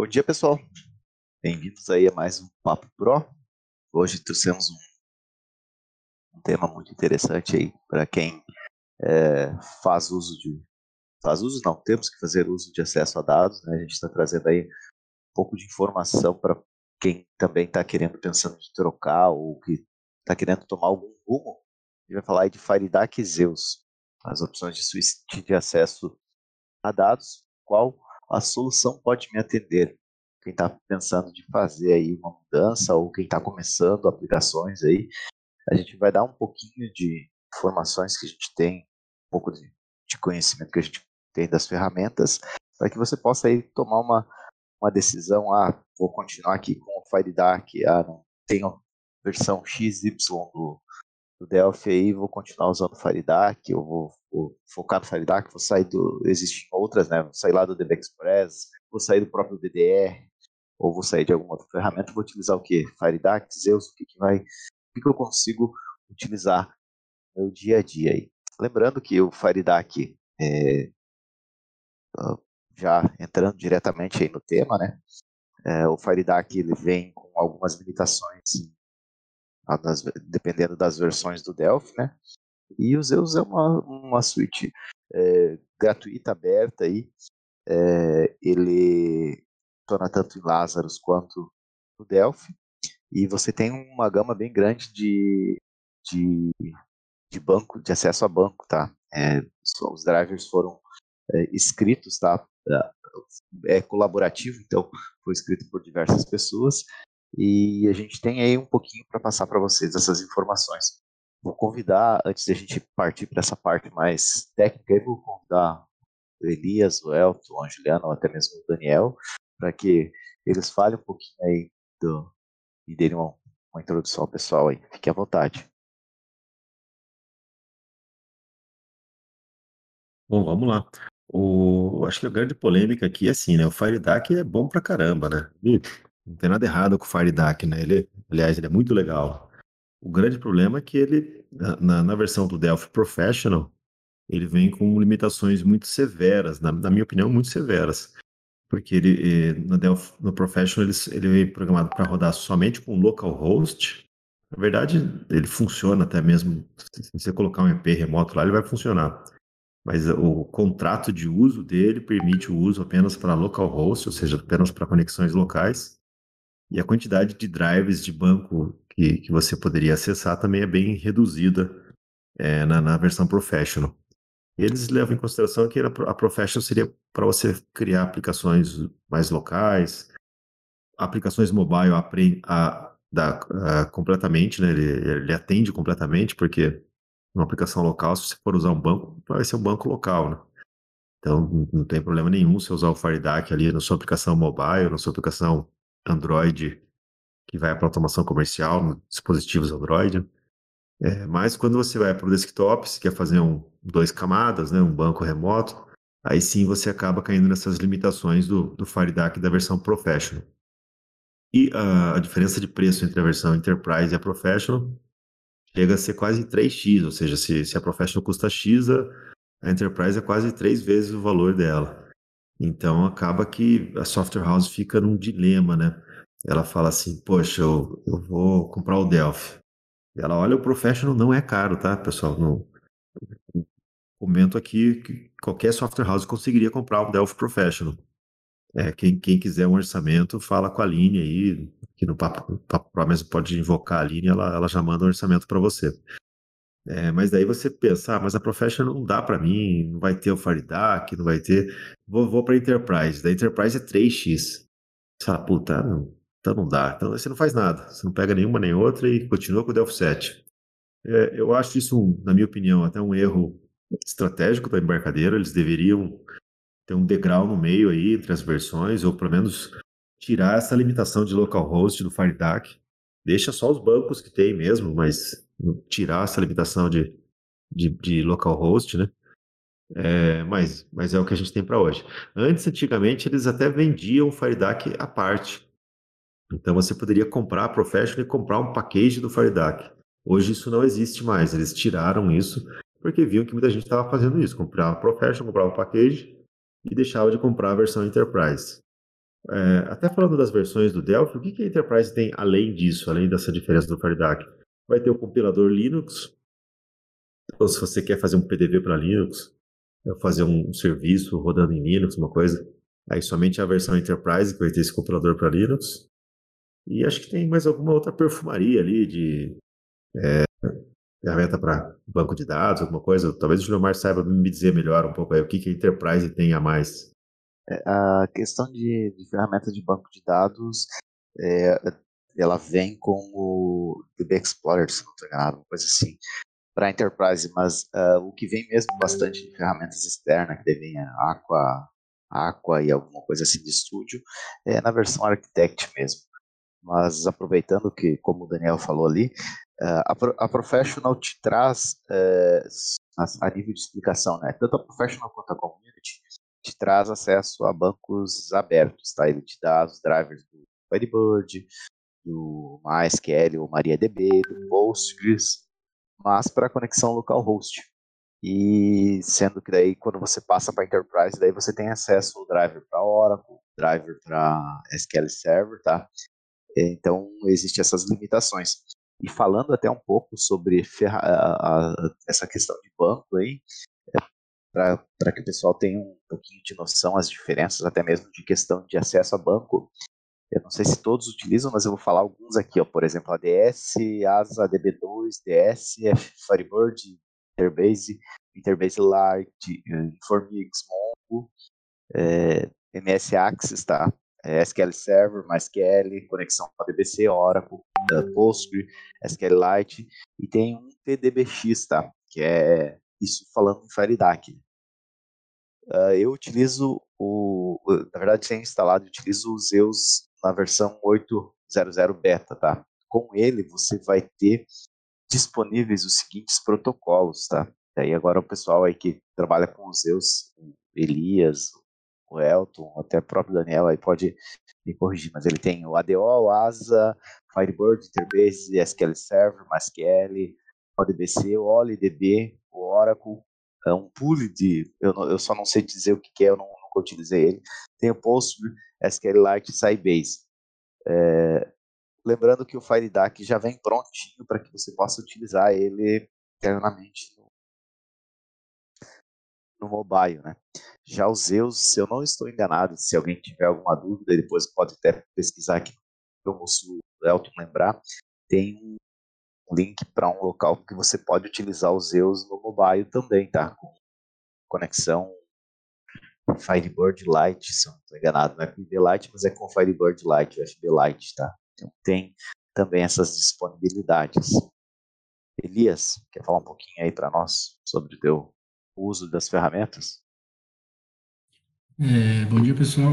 Bom dia, pessoal. Bem-vindos aí a mais um Papo Pro. Hoje trouxemos um, um tema muito interessante aí para quem é, faz uso de. Faz uso, não, temos que fazer uso de acesso a dados, né? A gente está trazendo aí um pouco de informação para quem também está querendo, pensando em trocar ou que está querendo tomar algum rumo. A gente vai falar aí de FireDAC e Zeus, as opções de de acesso a dados, qual a solução pode me atender. Quem está pensando de fazer aí uma mudança ou quem está começando aplicações aí, a gente vai dar um pouquinho de informações que a gente tem, um pouco de, de conhecimento que a gente tem das ferramentas, para que você possa aí tomar uma, uma decisão, ah, vou continuar aqui com o FireDAC, ah, não tenho versão XY do, do Delphi aí, vou continuar usando o FireDAC, eu vou, vou, focar no FireDAC, vou sair do, existem outras, né, vou sair lá do DB Express, vou sair do próprio DDR, ou vou sair de alguma outra ferramenta, vou utilizar o que? FireDAC, Zeus, o que, que vai, o que, que eu consigo utilizar no meu dia a dia aí. Lembrando que o FireDAC, é, já entrando diretamente aí no tema, né, é, o FireDAC ele vem com algumas limitações dependendo das versões do Delphi, né? E o Zeus é uma, uma suíte é, gratuita, aberta aí. É, ele funciona tanto em Lazarus quanto no Delphi. E você tem uma gama bem grande de, de, de banco, de acesso a banco, tá? É, os drivers foram é, escritos, tá? É colaborativo, então foi escrito por diversas pessoas e a gente tem aí um pouquinho para passar para vocês essas informações. Vou convidar, antes de a gente partir para essa parte mais técnica, eu vou convidar o Elias, o Elton, o Juliano, ou até mesmo o Daniel, para que eles falem um pouquinho aí do, e derem uma, uma introdução ao pessoal aí. Fique à vontade. Bom, vamos lá. O, acho que a grande polêmica aqui é assim, né? O FireDAC é bom pra caramba, né? Não tem nada errado com o FireDAC, né? Ele, aliás, ele é muito legal. O grande problema é que ele, na, na versão do Delphi Professional, ele vem com limitações muito severas, na, na minha opinião, muito severas. Porque ele, eh, no, Delphi, no Professional ele, ele vem programado para rodar somente com localhost. Na verdade, ele funciona até mesmo, se você colocar um EP remoto lá, ele vai funcionar. Mas o contrato de uso dele permite o uso apenas para localhost, ou seja, apenas para conexões locais. E a quantidade de drives de banco que, que você poderia acessar também é bem reduzida é, na, na, versão Professional. Eles levam em consideração que a Professional seria para você criar aplicações mais locais, aplicações mobile aprende, a, da, a, completamente, né? Ele, ele, atende completamente, porque uma aplicação local, se você for usar um banco, vai ser um banco local, né? Então não tem problema nenhum você usar o FireDAC ali na sua aplicação mobile, na sua aplicação Android que vai para automação comercial, dispositivos Android. É, mas quando você vai para o desktop, se quer fazer um dois camadas, né, um banco remoto, aí sim você acaba caindo nessas limitações do, do FireDAC da versão Professional. E a, a diferença de preço entre a versão Enterprise e a Professional chega a ser quase 3x, ou seja, se, se a Professional custa X, a, a Enterprise é quase três vezes o valor dela. Então acaba que a software house fica num dilema, né? Ela fala assim, poxa, eu, eu vou comprar o Delphi. Ela olha, o Professional não é caro, tá, pessoal? Não, comento aqui que qualquer software house conseguiria comprar o Delphi Professional. É, quem, quem quiser um orçamento, fala com a Aline aí, que no Papo, Papo Pro pode invocar a Aline, ela, ela já manda um orçamento para você. É, mas daí você pensa, ah, mas a Professional não dá para mim, não vai ter o FireDAC, não vai ter. Vou, vou para Enterprise. Da Enterprise é 3x. Você fala, puta, não, então não dá. Então você não faz nada. Você não pega nenhuma nem outra e continua com o Delphi 7. É, eu acho isso, na minha opinião, até um erro estratégico da embarcadeira. Eles deveriam ter um degrau no meio aí entre as versões, ou pelo menos tirar essa limitação de localhost do FireDAC. Deixa só os bancos que tem mesmo, mas tirar essa limitação de, de, de localhost, né? É, mas, mas é o que a gente tem para hoje. Antes, antigamente, eles até vendiam o FireDAC à parte. Então você poderia comprar a Professional e comprar um package do FireDAC. Hoje isso não existe mais. Eles tiraram isso porque viam que muita gente estava fazendo isso. Comprava a Professional, comprava o package e deixava de comprar a versão Enterprise. É, até falando das versões do Delphi, o que, que a Enterprise tem além disso, além dessa diferença do FireDAC? Vai ter o compilador Linux, ou se você quer fazer um PDV para Linux, fazer um serviço rodando em Linux, uma coisa, aí somente a versão Enterprise que vai ter esse compilador para Linux. E acho que tem mais alguma outra perfumaria ali de é, ferramenta para banco de dados, alguma coisa. Talvez o Gilmar saiba me dizer melhor um pouco aí o que, que a Enterprise tem a mais. É, a questão de, de ferramenta de banco de dados, é, ela vem com o DB Explorer, se não estou enganado, uma coisa assim, para a Enterprise, mas uh, o que vem mesmo bastante de ferramentas externas, que devem Aqua, Aqua e alguma coisa assim de estúdio, é na versão Architect mesmo. Mas aproveitando que, como o Daniel falou ali, uh, a, a, Professional te traz, a, a, nível de explicação, né, tanto a Professional quanto a Community, te traz acesso a bancos abertos, tá? Ele te dá os drivers do Firebird, do MySQL ou MariaDB, do Postgres, mas para conexão localhost. E sendo que daí quando você passa para Enterprise, daí você tem acesso ao driver para Oracle, driver para SQL Server, tá? Então existem essas limitações. E falando até um pouco sobre a, a, essa questão de banco aí, é, para que o pessoal tenha um pouquinho de noção as diferenças, até mesmo de questão de acesso a banco, eu não sei se todos utilizam, mas eu vou falar alguns aqui, ó. Por exemplo, ADS, ASA, DB2, DS, Firebird, Interbase, Interbase Lite, Informix, Mongo, é, MS Access, tá? É, SQL Server, MySQL, conexão com a DBC, Oracle, Postgre, SQLite, e tem um TDBX, tá? Que é isso falando em FireDAC. Uh, eu utilizo o, na verdade, sem instalado, utilizo o Zeus na versão 8.0.0 beta, tá? Com ele você vai ter disponíveis os seguintes protocolos, tá? E aí agora o pessoal aí que trabalha com os Zeus, o Elias, o Elton, até o próprio Daniel aí pode me corrigir, mas ele tem o ADO, o ASA, Firebird, Interbase, SQL Server, MySQL, ODBC, o OLIDB, o Oracle, é um pool de, eu, eu só não sei dizer o que, que é, eu não, nunca utilizei ele, tem o Postgre, SQLite e Sybase. É, lembrando que o FireDAC já vem prontinho para que você possa utilizar ele internamente no, no mobile, né? Já os Zeus, se eu não estou enganado, se alguém tiver alguma dúvida, depois pode até pesquisar aqui, como se o Elton lembrar, tem um link para um local que você pode utilizar os Zeus no mobile também, tá? Com conexão Firebird Lite, se eu não estou enganado, não é com Lite, mas é com Firebird Lite, FB Lite, tá? Então tem também essas disponibilidades. Elias, quer falar um pouquinho aí para nós sobre o teu uso das ferramentas? É, bom dia, pessoal.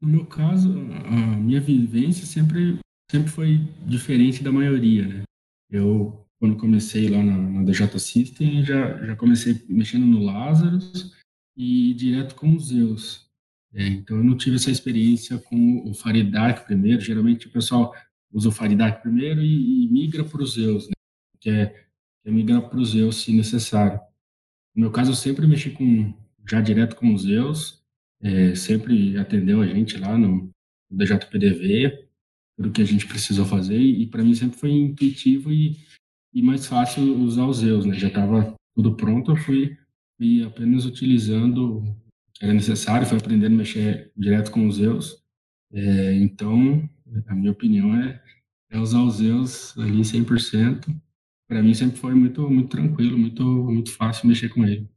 No meu caso, a minha vivência sempre, sempre foi diferente da maioria, né? Eu, quando comecei lá na, na DJ System, já, já comecei mexendo no Lazarus, e direto com os Zeus. É, então, eu não tive essa experiência com o Faridark primeiro. Geralmente, o pessoal usa o Faridark primeiro e, e migra para os Zeus, né? que é, é migrar para os Zeus se necessário. No meu caso, eu sempre mexi com, já direto com os Zeus, é, sempre atendeu a gente lá no, DJPDV, tudo que a gente precisou fazer, e para mim sempre foi intuitivo e, e mais fácil usar os Zeus, né? Já estava tudo pronto, eu fui e apenas utilizando o que era necessário, foi aprendendo a mexer direto com os Zeus. É, então, a minha opinião é, é usar os Zeus ali 100%. Para mim sempre foi muito muito tranquilo, muito muito fácil mexer com ele.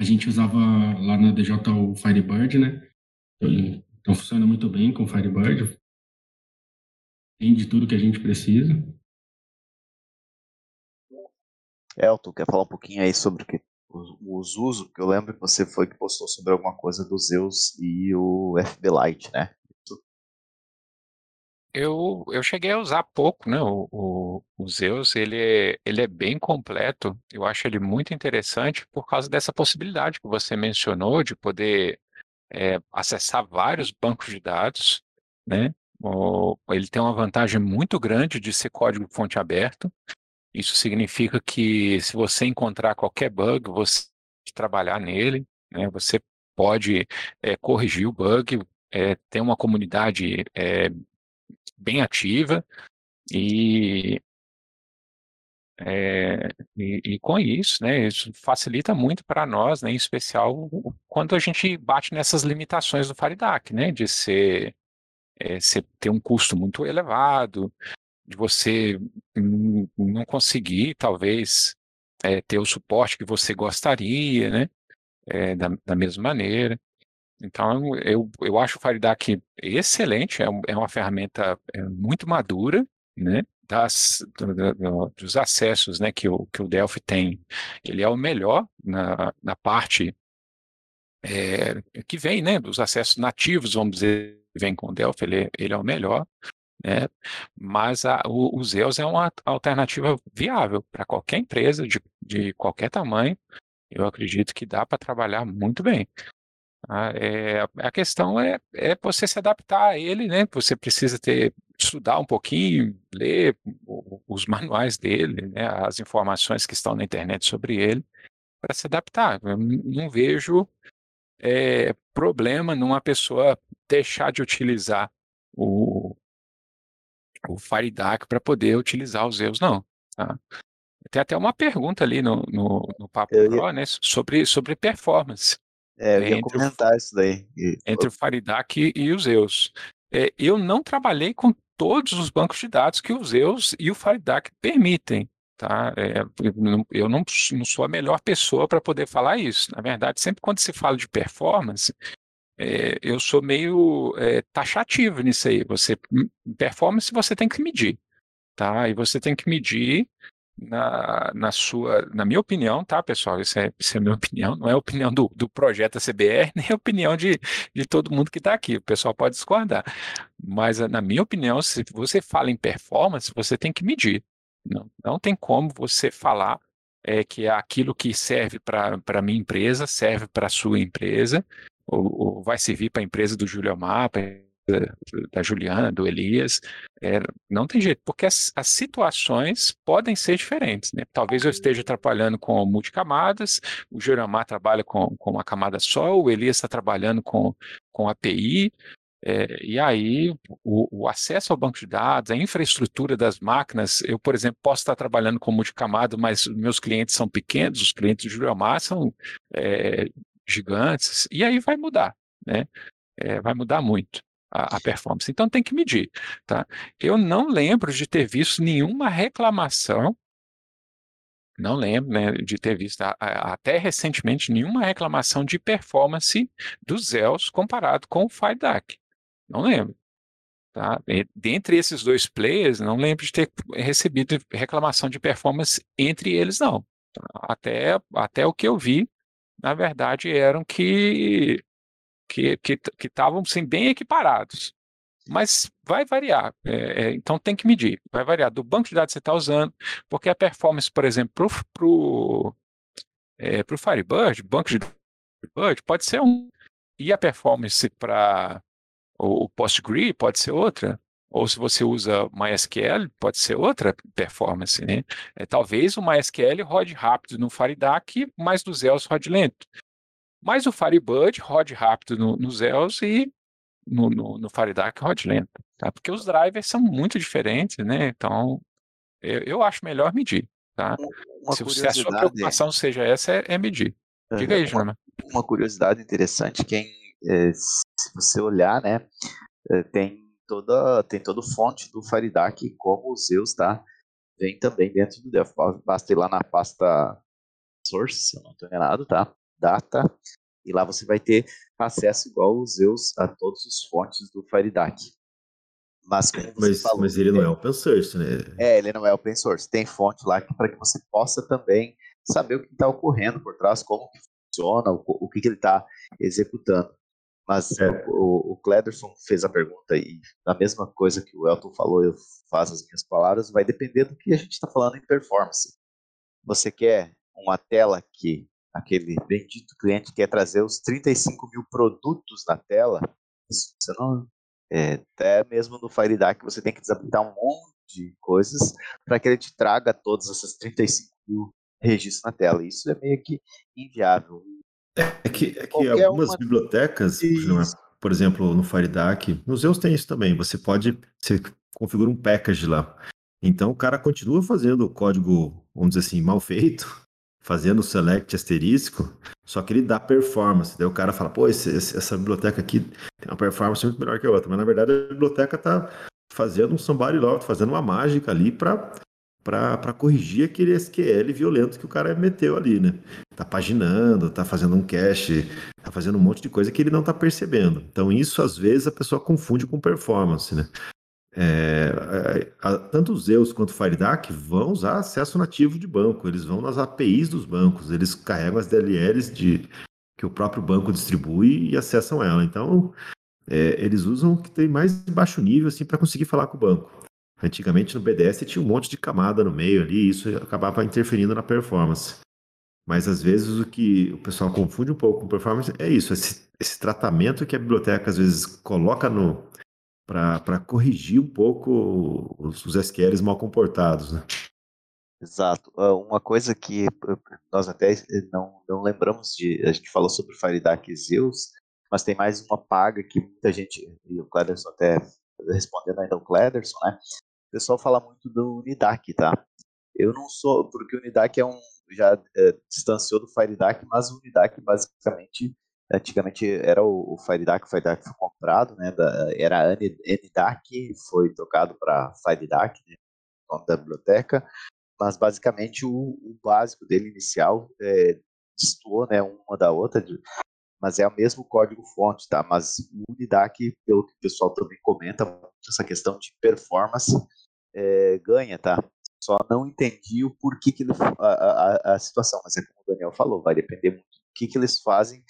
A gente usava lá na DJ o Firebird, né? Então, então funciona muito bem com o Firebird. Tem de tudo que a gente precisa. Elton, quer falar um pouquinho aí sobre o que os usos, que eu lembro que você foi que postou sobre alguma coisa do Zeus e o FBLite, né? Eu, eu cheguei a usar pouco, né? O, o, o, Zeus, ele é, ele é bem completo. Eu acho ele muito interessante por causa dessa possibilidade que você mencionou de poder é, acessar vários bancos de dados, né? O, ele tem uma vantagem muito grande de ser código fonte aberto. Isso significa que se você encontrar qualquer bug, você trabalhar nele, né? Você pode é, corrigir o bug, é, tem uma comunidade é, bem ativa e, é, e, e, com isso, né, isso facilita muito para nós, né, em especial quando a gente bate nessas limitações do Faridac, né, de ser, é, ser ter um custo muito elevado, de você não conseguir, talvez, é, ter o suporte que você gostaria, né? Da, da mesma maneira. Então, eu, eu acho o Faridac excelente, é, é uma ferramenta é, muito madura, né? Das, do, do, dos acessos né, que, o, que o Delphi tem. Ele é o melhor na, na parte é, que vem, né? Dos acessos nativos, vamos dizer, vem com o Delphi, ele, ele é o melhor. Né? Mas a, o, o Zeus é uma alternativa viável para qualquer empresa de, de qualquer tamanho. Eu acredito que dá para trabalhar muito bem. Ah, é, a questão é, é você se adaptar a ele, né? Você precisa ter estudar um pouquinho, ler os manuais dele, né? as informações que estão na internet sobre ele, para se adaptar. Eu não vejo é, problema numa pessoa deixar de utilizar o, o FireDAC para poder utilizar os Zeus, não. Tá? Tem até uma pergunta ali no, no, no Papo eu Pro, né, sobre, sobre performance. É, eu ia comentar o, isso daí. Entre o FireDAC e os Zeus. É, eu não trabalhei com todos os bancos de dados que os Zeus e o FireDAC permitem. Tá? É, eu não, não, sou a melhor pessoa para poder falar isso. Na verdade, sempre quando se fala de performance, é, eu sou meio é, taxativo nisso aí. Você hum, performance você tem que medir, tá? E você tem que medir na, na sua, na minha opinião, tá, pessoal? Isso é, isso é minha opinião, não é opinião do, do projeto CBR, nem opinião de, de todo mundo que está aqui. O pessoal pode discordar. Mas, na minha opinião, se você fala em performance, você tem que medir. Não, não tem como você falar é, que é aquilo que serve para a minha empresa, serve para a sua empresa, ou, ou vai servir para a empresa do Júlio Amar, da Juliana, do Elias, é, não tem jeito, porque as, as, situações podem ser diferentes, né? Talvez eu esteja trabalhando com multicamadas, o Júlio Amar trabalha com, com uma camada só, o Elias está trabalhando com, com API, é, e aí, o, o, acesso ao banco de dados, a infraestrutura das máquinas, eu, por exemplo, posso estar trabalhando com multicamada, mas meus clientes são pequenos, os clientes do Júlio Amar são é, gigantes, e aí vai mudar, né? É, vai mudar muito a, a, performance. Então tem que medir, tá? Eu não lembro de ter visto nenhuma reclamação, não lembro né, de ter visto a, a, até recentemente nenhuma reclamação de performance dos Zeus comparado com o FireDAC. Não lembro. Tá? Dentre esses dois players, não lembro de ter recebido reclamação de performance entre eles, não. Até, até o que eu vi, na verdade, eram que que que estavam assim, bem equiparados. Mas vai variar, é, é, então tem que medir. Vai variar do banco de dados que você está usando, porque a performance, por exemplo, para o é, pro Firebird, banco de Firebird, pode ser um. E a performance para o, PostgreSQL pode ser outra. Ou se você usa MySQL, pode ser outra performance. Né? É, talvez o MySQL rode rápido no FireDAC, mas do Zeus rode lento. Mas o Firebird rode rápido no, no Zeus e no, no, no FireDAC rode lento. Tá? Porque os drivers são muito diferentes, né? Então, eu, eu acho melhor medir. Tá? Uma se, se a sua preocupação seja essa, é, é medir. Diga aí, Jana. Uma, uma curiosidade interessante, quem, é, se você olhar, né, é, tem toda tem todo fonte do FireDAC como o Zeus tá vem também dentro do Delphi. Basta ir lá na pasta source, se eu não estou enganado, tá? Data e lá você vai ter acesso igual o Zeus a todos os fontes do FireDAC. Mas, mas, falou, mas, ele não é open source, né? É, ele não é open source. Tem fonte lá para que você possa também saber o que está ocorrendo por trás, como que funciona, o, o que, que ele está executando. Mas é. o, o Clederson fez a pergunta e a mesma coisa que o Elton falou, eu faço as minhas palavras, vai depender do que a gente está falando em performance. Você quer uma tela que aquele bendito cliente quer trazer os 35 mil produtos na tela, você não. É, até mesmo no FireDAC você tem que desabilitar um monte de coisas para que ele te traga todas essas 35 mil registros na tela. Isso é meio que inviável. É que, é que algumas uma... bibliotecas, por exemplo, no FireDAC, nos Zeus tem isso também. Você pode, você configura um package lá. Então o cara continua fazendo o código, vamos dizer assim, mal feito, fazendo o select asterisco, só que ele dá performance. Daí o cara fala, pô, esse, essa biblioteca aqui tem uma performance muito melhor que a outra. Mas na verdade a biblioteca está fazendo um somebody love, fazendo uma mágica ali para para corrigir aquele SQL violento que o cara meteu ali, né? Tá paginando, tá fazendo um cache, tá fazendo um monte de coisa que ele não tá percebendo. Então isso às vezes a pessoa confunde com performance, né? É, a, tanto os Zeus quanto o FireDAC vão usar acesso nativo de banco, eles vão nas APIs dos bancos, eles carregam as DLLs de, que o próprio banco distribui e acessam ela. Então, é, eles usam o que tem mais baixo nível assim, para conseguir falar com o banco. Antigamente no BDS tinha um monte de camada no meio ali, e isso acabava interferindo na performance. Mas às vezes o que o pessoal confunde um pouco com performance é isso, esse, esse tratamento que a biblioteca às vezes coloca no, para corrigir um pouco os, os SQLs mal comportados, né? Exato. Ah, uma coisa que nós até não, não lembramos de. A gente falou sobre FireDAC e Zeus, mas tem mais uma paga que muita gente. E o Clederson até respondendo ainda o Clederson, né? O pessoal fala muito do Unidac, tá? Eu não sou. Porque o Unidac é um. Já é, distanciou do FireDAC, mas o Unidac basicamente Antigamente era o, o FireDAC, o FireDAC foi comprado, né? Da, era NDAC, foi trocado para FireDAC, né, nome da biblioteca, mas basicamente o, o básico dele inicial é, né, uma da outra, de, mas é o mesmo código-fonte, tá? Mas o Unidac, pelo que o pessoal também comenta, essa questão de performance é, ganha, tá? Só não entendi o porquê que ele, a, a, a, situação, mas é como o Daniel falou, vai depender muito do que, que eles fazem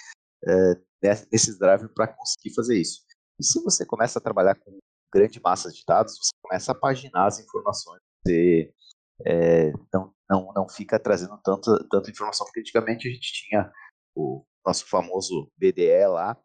é, nesses drivers para conseguir fazer isso. E se você começa a trabalhar com grande massa de dados, você começa a paginar as informações, você é, não, não, não fica trazendo tanta, tanta informação, porque antigamente a gente tinha o nosso famoso BDE lá,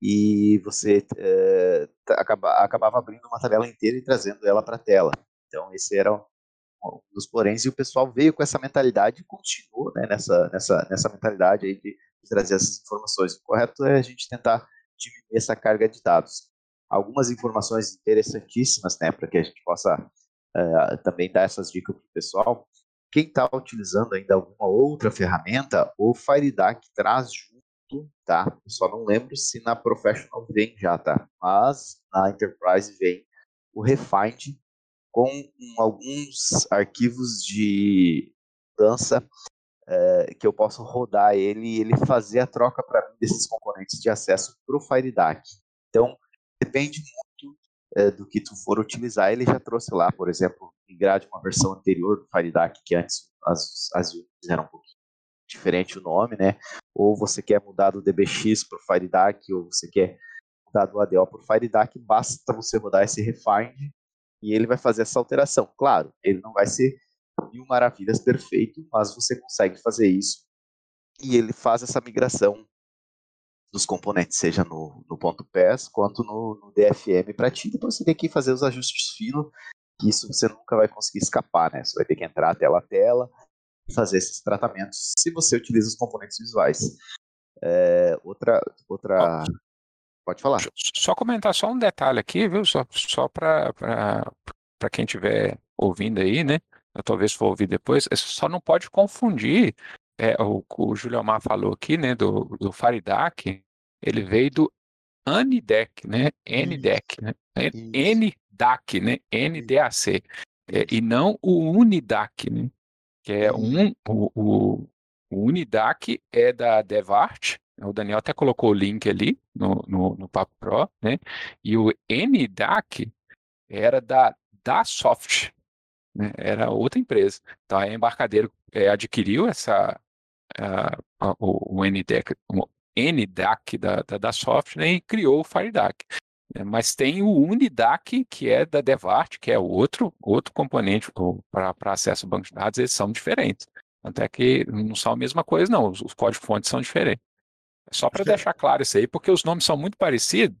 e você é, acaba, acabava abrindo uma tabela inteira e trazendo ela para a tela. Então, esse era um dos poréns, e o pessoal veio com essa mentalidade e continuou né, nessa, nessa, nessa mentalidade aí de trazer essas informações. O correto é a gente tentar diminuir essa carga de dados. Algumas informações interessantíssimas, né, para que a gente possa uh, também dar essas dicas para o pessoal. Quem está utilizando ainda alguma outra ferramenta, o FireDAC traz junto, tá? Eu só não lembro se na Professional vem já, tá? Mas na Enterprise vem o Refind com alguns arquivos de mudança é, que eu posso rodar ele e ele fazer a troca para mim desses componentes de acesso para o FireDAC. Então, depende muito é, do que tu for utilizar. Ele já trouxe lá, por exemplo, migrar de uma versão anterior do FireDAC, que antes as, as eram um pouquinho diferente o nome, né? Ou você quer mudar do DBX para o FireDAC, ou você quer mudar do ADO para o FireDAC, basta você mudar esse refind e ele vai fazer essa alteração. Claro, ele não vai ser mil maravilhas perfeito, mas você consegue fazer isso e ele faz essa migração dos componentes, seja no, no ponto PES quanto no, no DFM para ti. Depois você tem que fazer os ajustes finos, que isso você nunca vai conseguir escapar, né? Você vai ter que entrar tela a tela e fazer esses tratamentos se você utiliza os componentes visuais. É, outra, outra. Pode falar. Só comentar só um detalhe aqui, viu? Só, só para quem estiver ouvindo aí, né? Talvez for ouvir depois, é só não pode confundir, é, o, o Juliomar falou aqui, né, do, do Faridac, ele veio do ANIDEC, né, NDEC, né, NDAC, né, NDAC, é, e não o UNIDAC, né, que é um, o, o, o UNIDAC é da Devart, o Daniel até colocou o link ali no, no, no Papo Pro, né, e o NDAC era da da Soft, né? Era outra empresa. Então a Embarcadeiro é, adquiriu essa o, o NDAC, o NDAC da, da, da Soft né? e criou o FireDAC. Né? Mas tem o Unidac, que é da Devart, que é outro, outro componente para acesso ao banco de dados, eles são diferentes. Até que não são a mesma coisa, não. Os, os códigos-fontes são diferentes. É só para deixar claro isso aí, porque os nomes são muito parecidos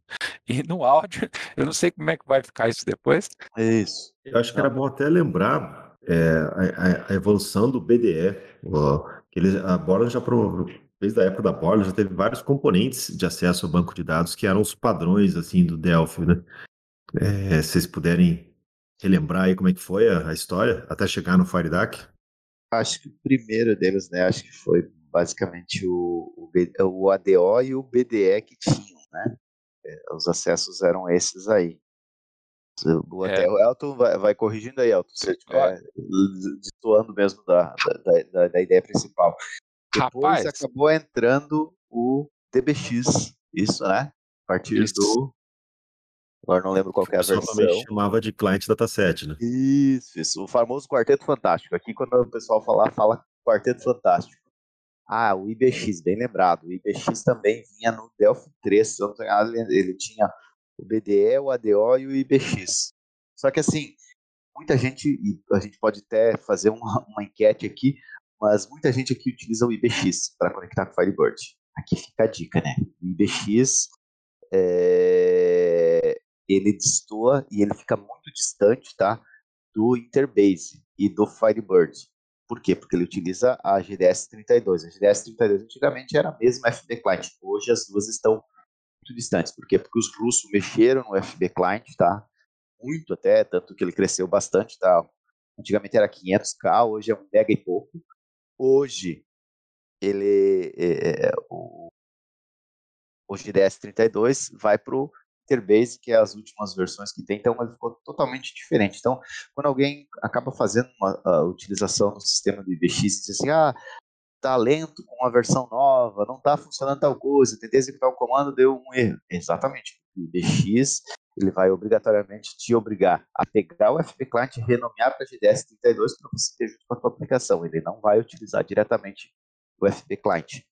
e no áudio eu não sei como é que vai ficar isso depois. Isso. Eu acho que era bom até lembrar é, a, a, evolução do BDE, ó, que eles, a Bola já pro, desde a época da Borla, já teve vários componentes de acesso ao banco de dados que eram os padrões assim do Delphi, né? É, se vocês puderem relembrar aí como é que foi a, a história até chegar no FireDAC? Acho que o primeiro deles, né? Acho que foi basicamente o, o, o ADO e o BDE que tinham, né? É, os acessos eram esses aí. O, até é. o Elton vai, vai, corrigindo aí, Elton, se eu estiver destoando mesmo da, da, da, da, ideia principal. Depois Rapaz. acabou entrando o DBX, isso, né? A partir isso. do. Agora não lembro qual é a versão. também chamava de client dataset, né? Isso, isso. O famoso Quarteto Fantástico. Aqui, quando o pessoal falar, fala Quarteto Fantástico. Ah, o IBX, bem lembrado. O IBX também vinha no Delphi 3, ele tinha o BDE, o ADO e o IBX. Só que assim, muita gente, e a gente pode até fazer uma, uma enquete aqui, mas muita gente aqui utiliza o IBX para conectar com o Firebird. Aqui fica a dica, né? O IBX é, ele destoa e ele fica muito distante, tá? Do Interbase e do Firebird. Por quê? Porque ele utiliza a GDS 32. A GDS 32 antigamente era a mesma FB Client. Hoje as duas estão muito distantes. Por quê? Porque os russos mexeram no FB Client, tá? Muito até, tanto que ele cresceu bastante, tá? Antigamente era 500k, hoje é um mega e pouco. Hoje ele é, é o, o GDS 32 vai para o Interbase, que é as últimas versões que tem, então ele ficou totalmente diferente. Então, quando alguém acaba fazendo uma utilização no sistema do IBX e diz assim, ah, tá lento com a versão nova, não está funcionando tal coisa, tentei executar o comando, deu um erro. Exatamente. O IBX ele vai obrigatoriamente te obrigar a pegar o FP Client e renomear para GDS 32 para você ter junto com a sua aplicação. Ele não vai utilizar diretamente o FP Client.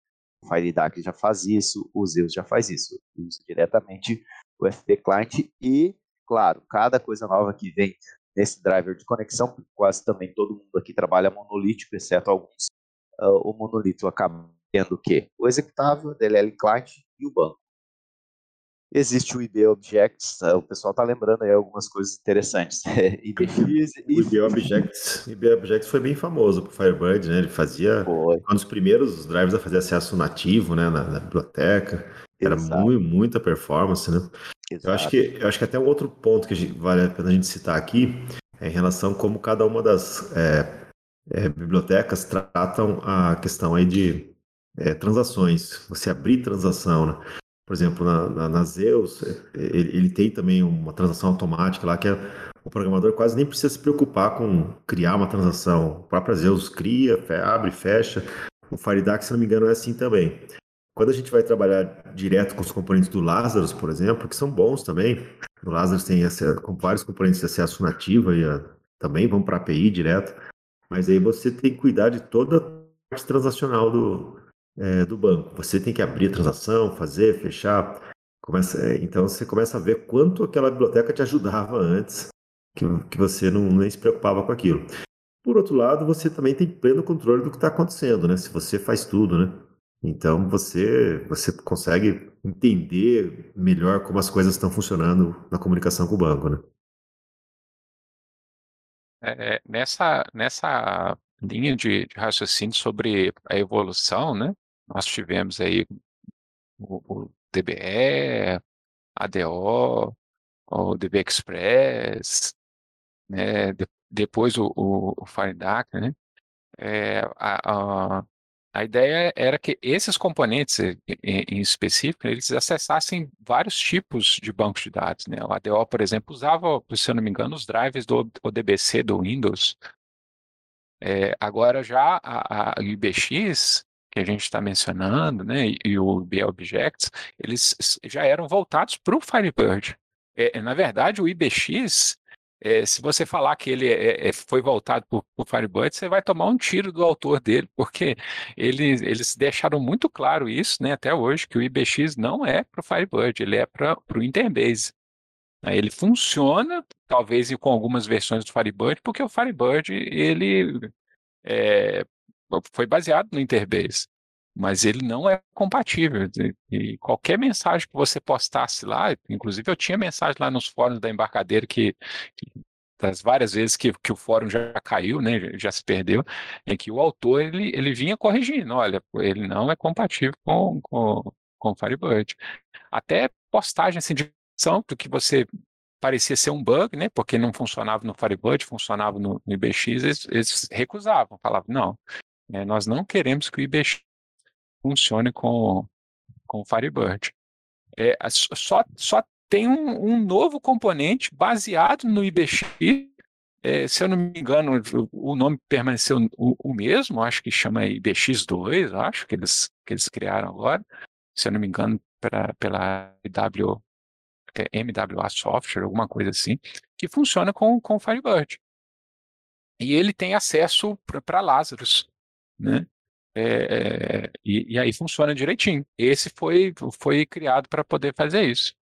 O FireDAC já faz isso, o Zeus já faz isso. Usa diretamente o FP Client e, claro, cada coisa nova que vem nesse driver de conexão, porque quase também todo mundo aqui trabalha monolítico, exceto alguns, uh, o monolito acaba tendo o quê? O executável, o DLL Client e o banco. Existe o IB Objects, uh, o pessoal está lembrando aí algumas coisas interessantes. IBX e... O IB Objects, IB Objects foi bem famoso para o Firebird, né? Ele fazia foi. um dos primeiros drivers a fazer acesso nativo, né, na, na biblioteca. Era muito, muita performance, né? Eu acho, que, eu acho que até um outro ponto que vale a pena a gente citar aqui é em relação a como cada uma das é, é, bibliotecas tratam a questão aí de é, transações, você abrir transação, né? Por exemplo, na, na, na Zeus, é, ele, ele, tem também uma transação automática lá que é, o programador quase nem precisa se preocupar com criar uma transação. O próprio Zeus cria, abre, fecha. O FireDAC, se não me engano, é assim também. Quando a gente vai trabalhar direto com os componentes do Lazarus, por exemplo, que são bons também, o Lazarus tem acesso, com vários componentes de acesso nativo e a, também vão para API direto, mas aí você tem que cuidar de toda a parte transacional do, é, do banco. Você tem que abrir a transação, fazer, fechar. Começa, é, então você começa a ver quanto aquela biblioteca te ajudava antes, que, que você não nem se preocupava com aquilo. Por outro lado, você também tem pleno controle do que está acontecendo, né? Se você faz tudo, né? Então você, você consegue entender melhor como as coisas estão funcionando na comunicação com o banco, né? É, é nessa, nessa linha de, de, raciocínio sobre a evolução, né? Nós tivemos aí o, o DBE, ADO, o DB Express, né? De, depois o, o, o FireDAC, né? É, a, a, a ideia era que esses componentes em específico, eles acessassem vários tipos de bancos de dados. Né? O ADO, por exemplo, usava, se eu não me engano, os drivers do ODBC do Windows. É, agora já a, a IBX, que a gente está mencionando, né, e, e o BObjects, eles já eram voltados para o Firebird. É, na verdade, o IBX é, se você falar que ele é, é, foi voltado por, por Firebird, você vai tomar um tiro do autor dele, porque ele, eles deixaram muito claro isso, né, até hoje, que o IBX não é para o Firebird, ele é para o Interbase. Ele funciona, talvez com algumas versões do Firebird, porque o Firebird ele é, foi baseado no Interbase, mas ele não é compatível. E qualquer mensagem que você postasse lá, inclusive eu tinha mensagem lá nos fóruns da embarcadeira que, que das várias vezes que, que o fórum já caiu, né, já se perdeu, em que o autor ele, ele vinha corrigindo, olha, ele não é compatível com, com, com Firebird. Até postagem assim, de do que você parecia ser um bug, né, porque não funcionava no Firebird, funcionava no, no IBX, eles, eles, recusavam, falavam, não, é, nós não queremos que o IBX funcione com, com o Firebird. É, só, só tem um, um novo componente baseado no IBX. É, se eu não me engano, o, nome permaneceu o, o, mesmo, acho que chama IBX2, acho que eles, que eles criaram agora, se eu não me engano, pra, pela MW, é MWA Software, alguma coisa assim, que funciona com, com o Firebird. E ele tem acesso para Lazarus, né? É, é, e, e, aí funciona direitinho. Esse foi, foi criado para poder fazer isso.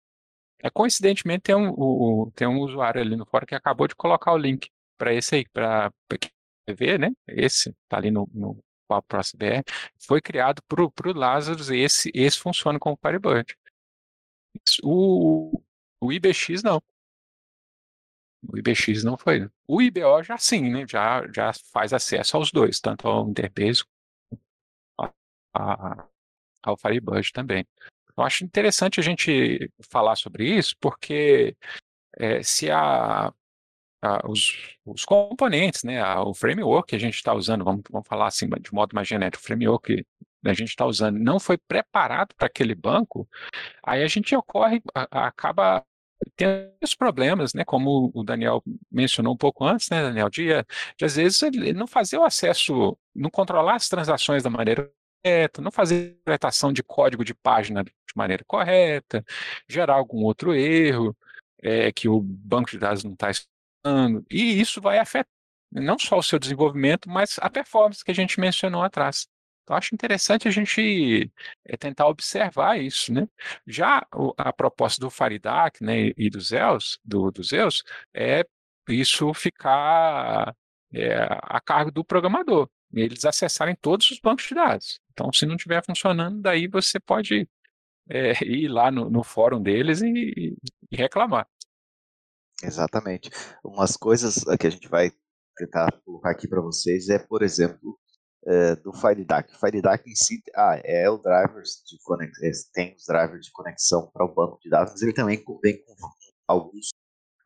É, coincidentemente, tem um, o, tem um usuário ali no fórum que acabou de colocar o link para esse aí, para ver, né? Esse está ali no, no BR. Foi criado para o Lazarus e esse, esse funciona com o Firebird. O, o IBX não. O IBX não foi. O IBO já sim, né? Já, já faz acesso aos dois, tanto ao Interbase a, ao Firebird também. Eu acho interessante a gente falar sobre isso, porque é, se a, a, os, os, componentes, né, a, o framework que a gente está usando, vamos, vamos falar assim de modo mais genérico, o framework que a gente está usando não foi preparado para aquele banco, aí a gente ocorre, acaba tem os problemas, né? Como o Daniel mencionou um pouco antes, né, Daniel? De, de às vezes ele não fazer o acesso, não controlar as transações da maneira correta, não fazer interpretação de código de página de maneira correta, gerar algum outro erro é, que o banco de dados não está estudando, e isso vai afetar não só o seu desenvolvimento, mas a performance que a gente mencionou atrás. Então, acho interessante a gente é, tentar observar isso, né? Já a proposta do Faridak né, e do Zeus, do, do Zeus, é isso ficar é, a cargo do programador, eles acessarem todos os bancos de dados. Então, se não estiver funcionando, daí você pode é, ir lá no, no, fórum deles e, e, reclamar. Exatamente. Umas coisas que a gente vai tentar colocar aqui para vocês é, por exemplo, é, do FireDAC. O FireDAC em si ah, é o drivers de conex, é, tem os drivers de conexão para o banco de dados, mas ele também vem com alguns,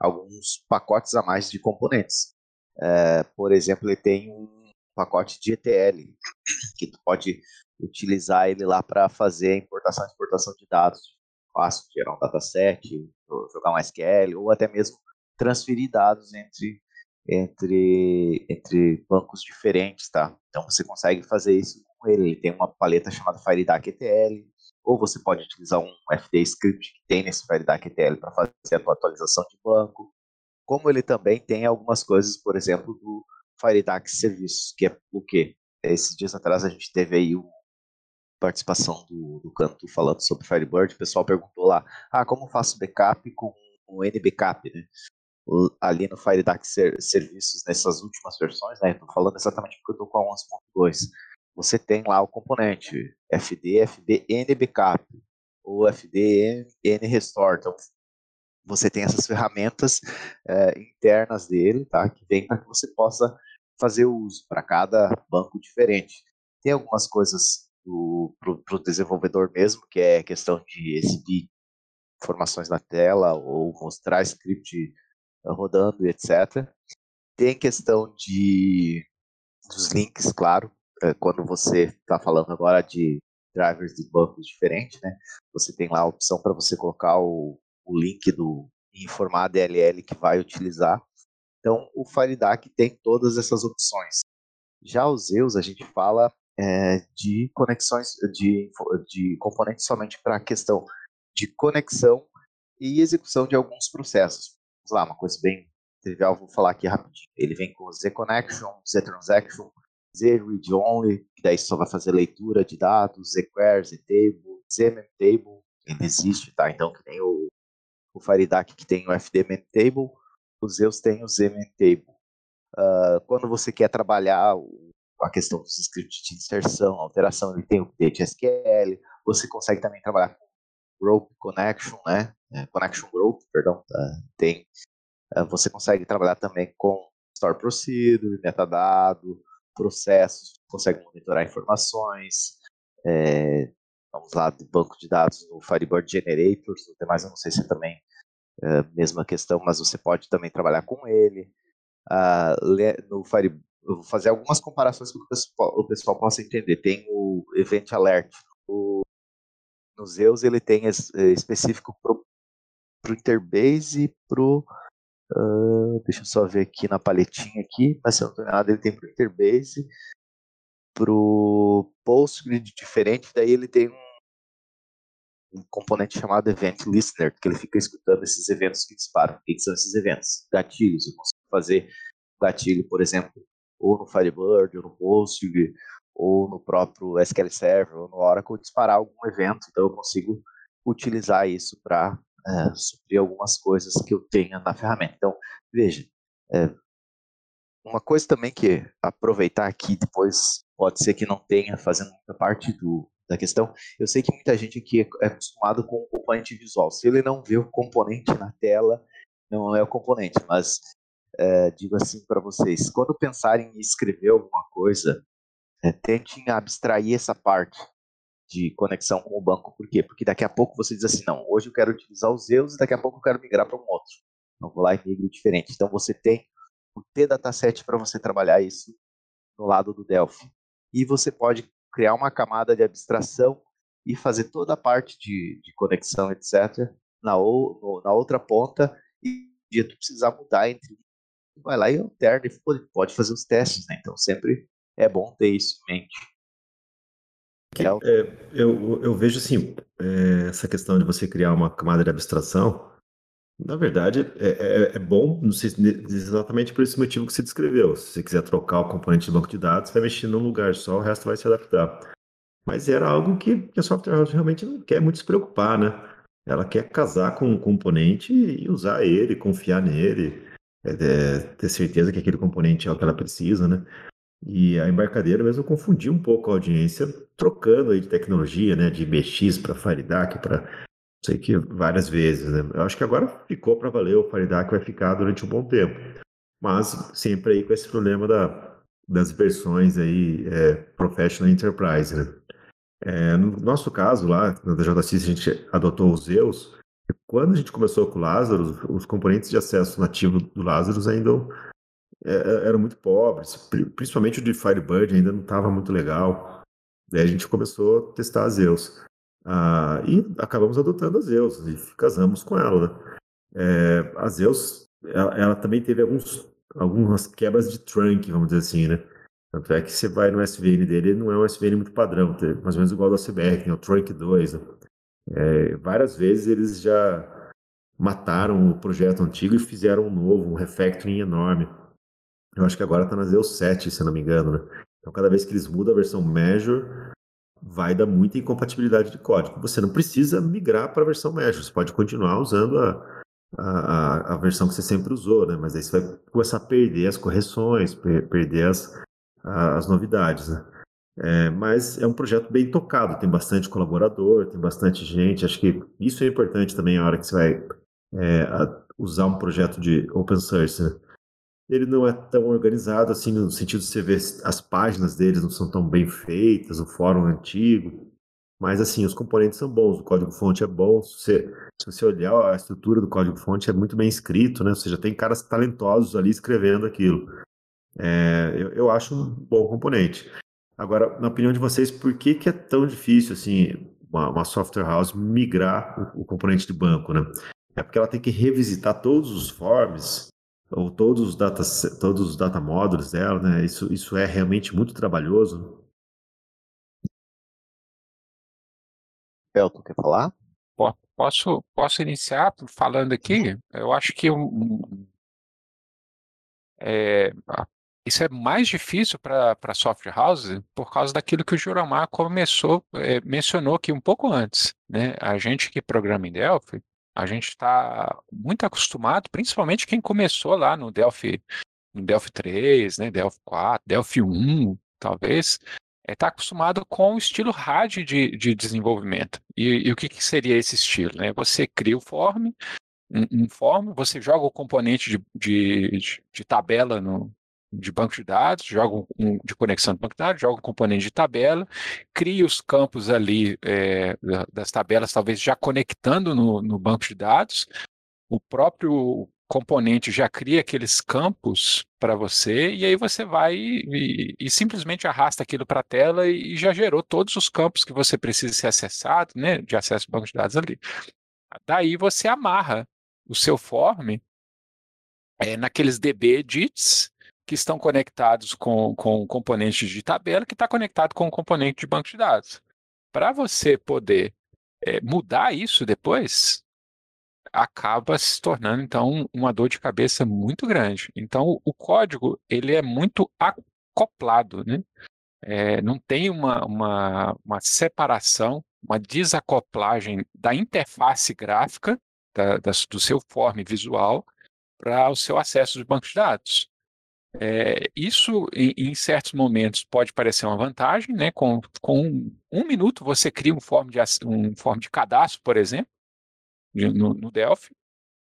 alguns pacotes a mais de componentes. É, por exemplo, ele tem um pacote de ETL, que tu pode utilizar ele lá para fazer a importação e exportação de dados fácil, gerar um dataset, jogar um SQL, ou até mesmo transferir dados entre, entre, entre bancos diferentes, tá? Então você consegue fazer isso com ele. Ele tem uma paleta chamada FireDAC ETL, ou você pode utilizar um FD script que tem nesse FireDAC ETL para fazer a tua atualização de banco. Como ele também tem algumas coisas, por exemplo, do FireDAC Serviços, que é o quê? Esses dias atrás a gente teve aí uma participação do, do Canto falando sobre Firebird, o pessoal perguntou lá, ah, como faço backup com o NBackup, né? ali no FireDAC ser, Serviços, nessas últimas versões, né? Estou falando exatamente porque eu estou com a 11.2. Você tem lá o componente FD, FD, NBackup, ou FD, N Restore. Então, você tem essas ferramentas é, internas dele, tá? Que vem para que você possa fazer uso para cada banco diferente. Tem algumas coisas para o desenvolvedor mesmo, que é questão de exibir informações na tela ou mostrar script rodando, etc. Tem questão de dos links, claro, é, quando você está falando agora de drivers de bancos diferentes, né? Você tem lá a opção para você colocar o, o link do informar a DLL que vai utilizar. Então, o FireDAC tem todas essas opções. Já os Zeus, a gente fala é, de conexões, de, de componentes somente para a questão de conexão e execução de alguns processos. Vamos lá, uma coisa bem trivial, vou falar aqui rapidinho. Ele vem com Z Connection, Z Transaction, Z Read Only, que daí só vai fazer leitura de dados, Z Query, Z Table, Z Table, ele existe, tá? Então, que nem o, o FireDAC que tem o FD Table, os Zeus têm o Z Table. Uh, quando você quer trabalhar a questão dos scripts de inserção, alteração, ele tem o update SQL, você consegue também trabalhar com Rope Connection, né? É, connection Rope, perdão, tá? tem Uh, você consegue trabalhar também com store procedure, metadado, processos, consegue monitorar informações, é, vamos lá, do banco de dados no Firebird Generators, no demais eu não sei se é também é, mesma questão, mas você pode também trabalhar com ele. Uh, no eu vou fazer algumas comparações para que o pessoal, o possa entender. Tem o Event Alert. O, no Zeus ele tem es, é, específico para o Interbase e para uh, deixa eu só ver aqui na paletinha aqui, mas se eu não estou enganado, ele tem para o Interbase, para o PostGrid diferente, daí ele tem um um componente chamado Event Listener, que ele fica escutando esses eventos que disparam. O que são esses eventos? Gatilhos. Eu consigo fazer gatilho, por exemplo, ou no Firebird, ou no Postgre, ou no próprio SQL Server, ou no Oracle, disparar algum evento. Então eu consigo utilizar isso para é, suprir algumas coisas que eu tenha na ferramenta. Então, veja, é, uma coisa também que aproveitar aqui depois pode ser que não tenha fazendo muita parte do, da questão. Eu sei que muita gente aqui é acostumado com o componente visual. Se ele não vê o componente na tela, não é o componente. Mas é, digo assim para vocês: quando pensarem em escrever alguma coisa, é, tentem abstrair essa parte de conexão com o banco. Por quê? Porque daqui a pouco você diz assim: não, hoje eu quero utilizar os Zeus e daqui a pouco eu quero migrar para um outro. Então vou lá e migro diferente. Então você tem o T-Dataset para você trabalhar isso no lado do Delphi. E você pode criar uma camada de abstração e fazer toda a parte de, de conexão, etc., na, ou, na outra ponta, e tu precisar mudar entre. Vai lá e alterna e pode fazer os testes, né? Então sempre é bom ter isso em mente. É, eu, eu vejo assim, é, essa questão de você criar uma camada de abstração, na verdade, é, é, é bom, não sei exatamente por esse motivo que você descreveu. Se você quiser trocar o componente de banco de dados, vai mexer num lugar só, o resto vai se adaptar. Mas era algo que, a software house realmente não quer muito se preocupar, né? Ela quer casar com um componente e usar ele, confiar nele, é, é, ter certeza que aquele componente é o que ela precisa, né? E a embarcadeira mesmo confundiu um pouco a audiência, trocando aí de tecnologia, né? De BX para FireDAC, para sei que várias vezes, né? Eu acho que agora ficou para valer, o Faridak vai ficar durante um bom tempo. Mas sempre aí com esse problema da, das versões aí é, Professional Enterprise, né? É, no nosso caso lá, na DJC, a gente adotou os Zeus. Quando a gente começou com o Lazarus, os componentes de acesso nativo do Lazarus ainda é, é, eram muito pobres, principalmente o de Firebird ainda não estava muito legal. Daí a gente começou a testar Zeus. Ah, e acabamos adotando a Zeus e casamos com ela. Né? É, a Zeus, ela, ela, também teve alguns, algumas quebras de trunk, vamos dizer assim, né? Tanto é que você vai no SVN dele, não é um SVN muito padrão, mais ou menos igual ao da CBR, o Trunk 2. Né? É, várias vezes eles já mataram o projeto antigo e fizeram um novo, um refactoring enorme. Eu acho que agora está na Zeus 7, se não me engano, né? Então, cada vez que eles mudam a versão Major, vai dar muita incompatibilidade de código. Você não precisa migrar para a versão Measure, você pode continuar usando a, a, a, versão que você sempre usou, né? mas aí você vai começar a perder as correções, per, perder as, as novidades. Né? É, mas é um projeto bem tocado, tem bastante colaborador, tem bastante gente. Acho que isso é importante também na hora que você vai é, usar um projeto de open source. Né? Ele não é tão organizado assim no sentido de você ver as páginas deles não são tão bem feitas, o fórum é antigo, mas assim os componentes são bons, o código fonte é bom, se você, se você olhar a estrutura do código fonte é muito bem escrito, né? Ou seja, tem caras talentosos ali escrevendo aquilo. É, eu, eu acho um bom componente. Agora, na opinião de vocês, por que, que é tão difícil assim uma, uma software house migrar o, o componente de banco, né? É porque ela tem que revisitar todos os forms ou todos os data, todos os data módulos dela, né? Isso, isso é realmente muito trabalhoso. Elton, quer falar? Posso, posso iniciar falando aqui? Eu acho que um, é, isso é mais difícil para a software house por causa daquilo que o Juramar começou, é, mencionou aqui um pouco antes. Né? A gente que programa em Delphi, a gente está muito acostumado, principalmente quem começou lá no Delphi, no Delphi 3, né, Delphi 4, Delphi 1, talvez, está é, tá acostumado com o estilo RAD de, de desenvolvimento. E, e o que, que, seria esse estilo? Né? Você cria o form, um, um form, você joga o componente de, de, de tabela no, de banco de dados, joga um, de conexão de banco de dados, joga um componente de tabela, cria os campos ali é, das tabelas, talvez já conectando no, no banco de dados. O próprio componente já cria aqueles campos para você, e aí você vai e, e simplesmente arrasta aquilo para a tela e, e, já gerou todos os campos que você precisa ser acessado, né, de acesso ao banco de dados ali. Daí você amarra o seu form é, naqueles DB edits que estão conectados com, com componentes de tabela, que está conectado com o componente de banco de dados. Para você poder é, mudar isso depois, acaba se tornando então uma dor de cabeça muito grande. Então o código ele é muito acoplado, né? É, não tem uma, uma, uma, separação, uma desacoplagem da interface gráfica da, da, do seu form visual para o seu acesso de banco de dados. É, isso, em, em, certos momentos, pode parecer uma vantagem, né? Com, com um minuto você cria um form de, um form de cadastro, por exemplo, de, no, no, Delphi,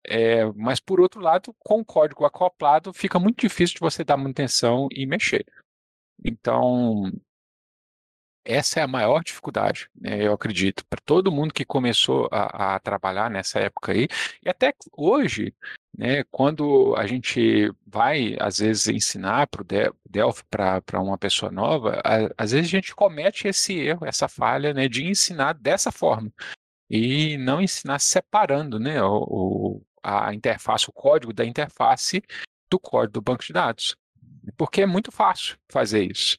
é, mas por outro lado, com o código acoplado, fica muito difícil de você dar manutenção e mexer. Então, essa é a maior dificuldade, né, eu acredito, para todo mundo que começou a, a, trabalhar nessa época aí, e até hoje, né, quando a gente vai, às vezes, ensinar para o Delphi para uma pessoa nova, a, às vezes a gente comete esse erro, essa falha né, de ensinar dessa forma, e não ensinar separando né, o, a interface, o código da interface do código do banco de dados. Porque é muito fácil fazer isso.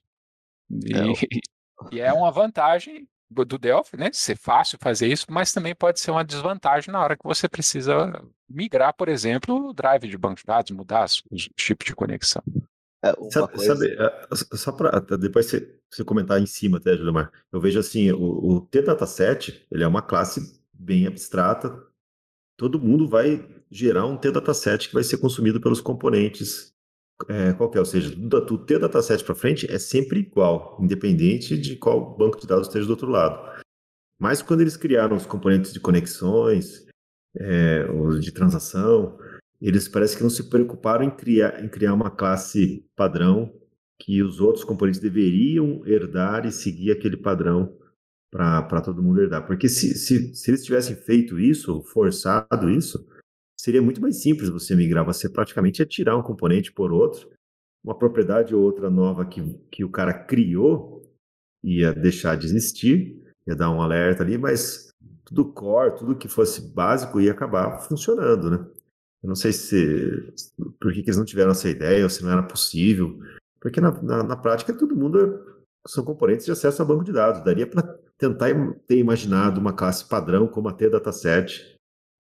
E, é, e é uma vantagem do Delphi, né? Ser fácil fazer isso, mas também pode ser uma desvantagem na hora que você precisa migrar, por exemplo, o drive de banco de dados, mudar os, os tipos de conexão. É, sabe, coisa... sabe, é, só para depois você, você, comentar em cima, até, Julimar, eu vejo assim, o, o T-Dataset, ele é uma classe bem abstrata, todo mundo vai gerar um T-Dataset que vai ser consumido pelos componentes é, qualquer, ou seja, do ter dataset para frente é sempre igual, independente de qual banco de dados esteja do outro lado. Mas quando eles criaram os componentes de conexões, é, os de transação, eles parece que não se preocuparam em criar, em criar uma classe padrão que os outros componentes deveriam herdar e seguir aquele padrão para todo mundo herdar. Porque se, se, se eles tivessem feito isso, forçado isso, seria muito mais simples você migrar. Você praticamente ia tirar um componente por outro, uma propriedade ou outra nova que, que o cara criou ia deixar de existir, ia dar um alerta ali, mas tudo core, tudo que fosse básico ia acabar funcionando, né? Eu não sei se por que, que eles não tiveram essa ideia ou se não era possível, porque na, na, na prática todo mundo é, são componentes de acesso a banco de dados. Daria para tentar ter imaginado uma classe padrão como a T-Dataset,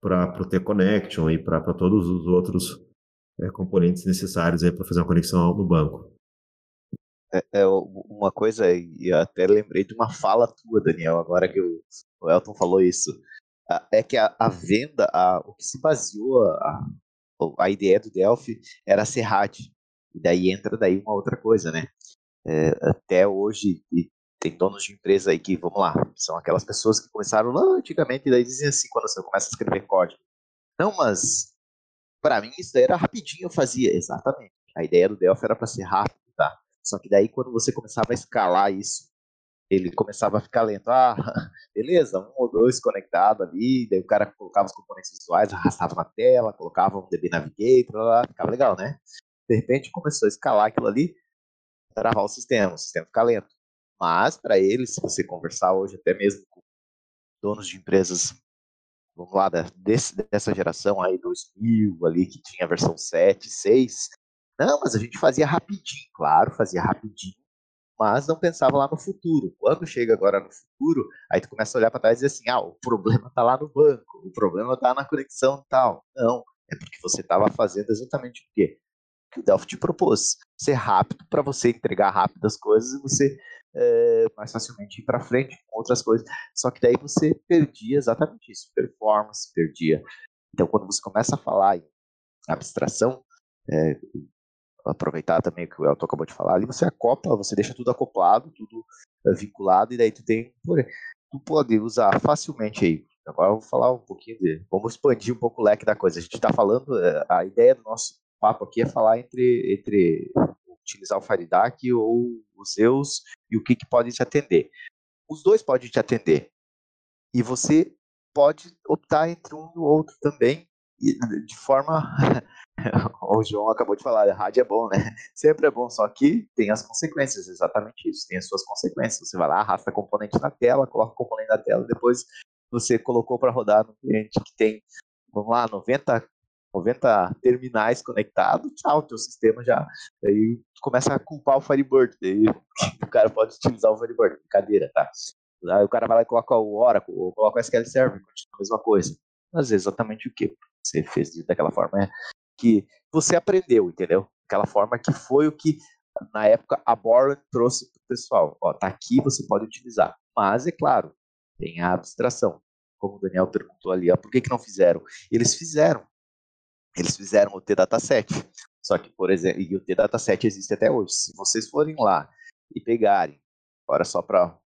para o T-Connection e para todos os outros é, componentes necessários para fazer uma conexão no banco. É, é, uma coisa, e até lembrei de uma fala tua, Daniel, agora que o, o Elton falou isso, é que a, a venda, a, o que se baseou a, a ideia do Delphi era ser RAD, e daí entra daí uma outra coisa, né? É, até hoje, tem donos de empresa aí que, vamos lá, são aquelas pessoas que começaram lá antigamente e daí dizem assim quando você começa a escrever código. Não, mas para mim isso era rapidinho, eu fazia. Exatamente. A ideia do Delphi era para ser rápido, tá? Só que daí quando você começava a escalar isso, ele começava a ficar lento. Ah, beleza, um ou dois conectado ali, daí o cara colocava os componentes visuais, arrastava na tela, colocava um DB Navigator, lá, ficava legal, né? De repente começou a escalar aquilo ali, travar o sistema, o sistema fica lento. Mas, para eles, se você conversar hoje, até mesmo com donos de empresas, vamos lá, desse, dessa geração aí, 2000, ali, que tinha a versão 7, 6, não, mas a gente fazia rapidinho, claro, fazia rapidinho, mas não pensava lá no futuro. Quando chega agora no futuro, aí tu começa a olhar para trás e dizer assim, ah, o problema está lá no banco, o problema está na conexão tal. Não, é porque você estava fazendo exatamente o quê? Que o Delphi te propôs. Ser rápido para você entregar rápido as coisas e você é, mais facilmente ir para frente com outras coisas. Só que daí você perdia exatamente isso, performance, perdia. Então, quando você começa a falar em abstração, é, aproveitar também o que o Elton acabou de falar, ali você acopla, você deixa tudo acoplado, tudo é, vinculado, e daí tu tem, tu pode usar facilmente aí agora eu vou falar um pouquinho de. Vamos expandir um pouco o leque da coisa. A gente está falando, a ideia do nosso papo aqui é falar entre, entre utilizar o FireDAC ou os Zeus e o que, que pode te atender. Os dois podem te atender. E você pode optar entre um e o outro também, de forma. o João acabou de falar, rádio é bom, né? Sempre é bom, só que tem as consequências, exatamente isso, tem as suas consequências. Você vai lá, arrasta componente na tela, coloca o componente na tela, depois você colocou para rodar no cliente que tem, vamos lá, 90, 90 terminais conectados, tchau, teu sistema já. Aí começa a culpar o Firebird, daí o cara pode utilizar o Firebird, brincadeira, tá? Aí o cara vai lá e coloca o Oracle, ou coloca o SQL Server, continua a mesma coisa. Mas é exatamente o que você fez daquela forma é que você aprendeu, entendeu? Aquela forma que foi o que na época a Borland trouxe para o pessoal. Ó, tá aqui, você pode utilizar. Mas, é claro, tem a abstração. Como o Daniel perguntou ali, ó, por que, que não fizeram? Eles fizeram. Eles fizeram o T-Dataset. Só que, por exemplo, e o T-Dataset existe até hoje. Se vocês forem lá e pegarem, agora só para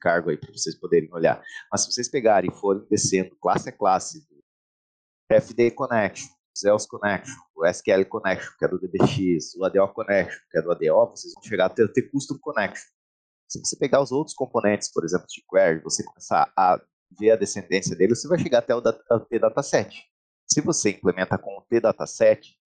cargo aí, para vocês poderem olhar, mas se vocês pegarem e forem descendo classe a classe, FD Connection, Zeus Connection, o SQL Connection, que é do DBX, o ADO Connection, que é do ADO, vocês vão chegar a ter, ter Custom Connection. Se você pegar os outros componentes, por exemplo, de query, você começar a ver a descendência dele, você vai chegar até o T-Dataset. Se você implementa com o T-Dataset,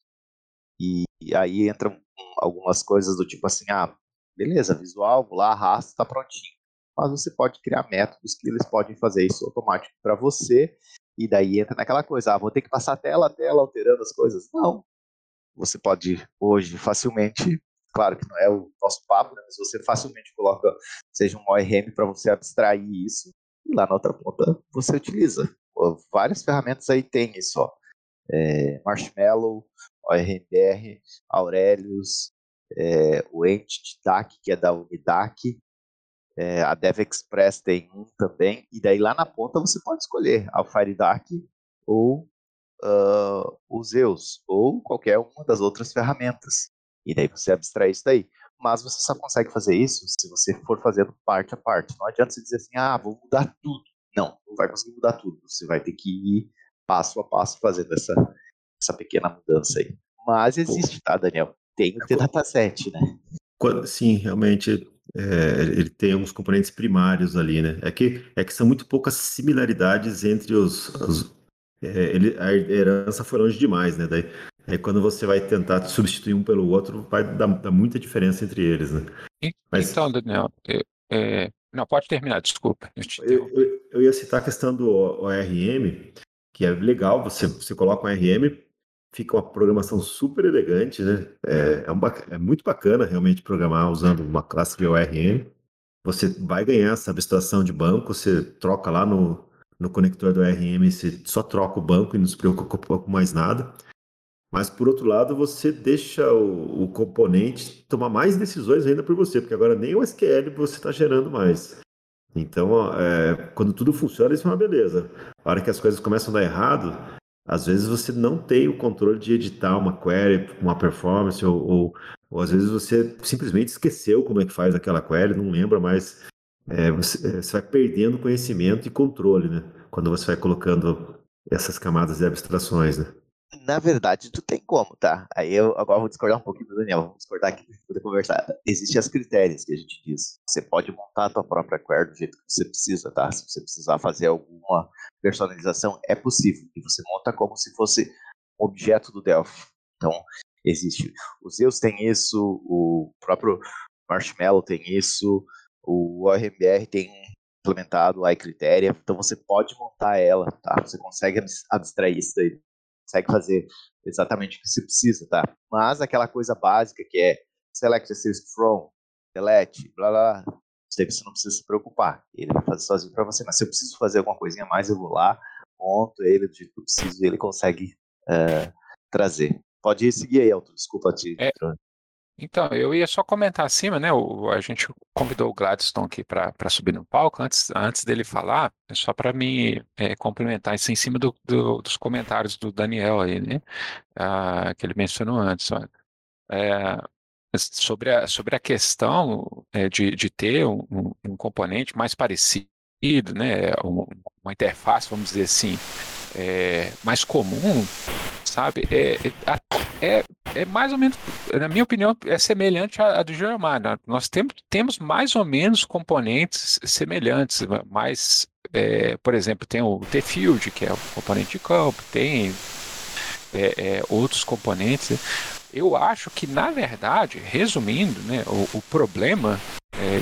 e, e aí entram algumas coisas do tipo assim, ah, beleza, visual, vou lá, arrasta, está prontinho. Mas você pode criar métodos que eles podem fazer isso automático para você, e daí entra naquela coisa, ah, vou ter que passar tela a tela alterando as coisas. Não. Você pode hoje facilmente claro que não é o nosso papo, né, mas você facilmente coloca, seja um ORM para você abstrair isso, e lá na outra ponta você utiliza. Várias ferramentas aí tem isso, ó. É, Marshmallow, ORMBR, Aurelius, é, o Entity DAC, que é da Unidac, é, a DevExpress tem um também, e daí lá na ponta você pode escolher a FireDAC ou uh, o Zeus, ou qualquer uma das outras ferramentas. E daí você abstrai isso daí. Mas você só consegue fazer isso se você for fazendo parte a parte. Não adianta você dizer assim, ah, vou mudar tudo. Não, não vai conseguir mudar tudo. Você vai ter que ir passo a passo fazendo essa, essa pequena mudança aí. Mas existe, tá, Daniel? Tem o T-Dataset, né? Sim, realmente é, ele tem alguns componentes primários ali, né? É que, é que são muito poucas similaridades entre os. os é, ele, a herança foi longe demais, né? Daí, Aí quando você vai tentar substituir um pelo outro, vai dar, dar muita diferença entre eles, né? Mas... Então, Daniel, é... não, pode terminar, desculpa. Eu, eu, eu, ia citar a questão do ORM, que é legal, você, você coloca um ORM, fica uma programação super elegante, né? É, é, um, é muito bacana realmente programar usando uma classe de ORM. Você vai ganhar essa abstração de banco, você troca lá no, no conector do ORM, você só troca o banco e não se preocupa com mais nada. Mas, por outro lado, você deixa o, o componente tomar mais decisões ainda por você, porque agora nem o SQL você está gerando mais. Então, é, quando tudo funciona, isso é uma beleza. A hora que as coisas começam a dar errado, às vezes você não tem o controle de editar uma query, uma performance, ou, ou, ou às vezes você simplesmente esqueceu como é que faz aquela query, não lembra mais. É, você, é, você vai perdendo conhecimento e controle, né? Quando você vai colocando essas camadas de abstrações, né? Na verdade, tu tem como, tá? Aí eu agora vou discordar um pouquinho do Daniel, vamos discordar aqui para poder conversar. Existem as critérios que a gente diz. Você pode montar a tua própria query do jeito que você precisa, tá? Se você precisar fazer alguma personalização, é possível. E você monta como se fosse um objeto do Delphi. Então, existe. O Zeus tem isso, o próprio Marshmallow tem isso, o ORMBR tem implementado a iCritéria, então você pode montar ela, tá? Você consegue abstrair isso daí consegue fazer exatamente o que você precisa, tá? Mas aquela coisa básica que é select assist from, delete, blá blá, você não precisa se preocupar. Ele vai fazer sozinho para você. Mas se eu preciso fazer alguma coisinha a mais, eu vou lá, monto ele do jeito que eu preciso e ele consegue uh, trazer. Pode seguir aí, Elton. Desculpa te. É, então, eu ia só comentar acima, né? O, a gente convidou o Gladstone aqui para subir no palco. Antes, antes dele falar, é só para me é, complementar isso em cima do, do, dos comentários do Daniel aí, né? Ah, que ele mencionou antes. É, sobre, a, sobre a questão é, de, de ter um, um, componente mais parecido né, uma interface, vamos dizer assim, é, mais comum, sabe? É, é, é, é, mais ou menos, na minha opinião, é semelhante à, à do Germar. Né? Nós temos, mais ou menos componentes semelhantes, mas, é, por exemplo, tem o T-Field, que é o componente de campo, tem é, é, outros componentes. Eu acho que, na verdade, resumindo, né, o, o problema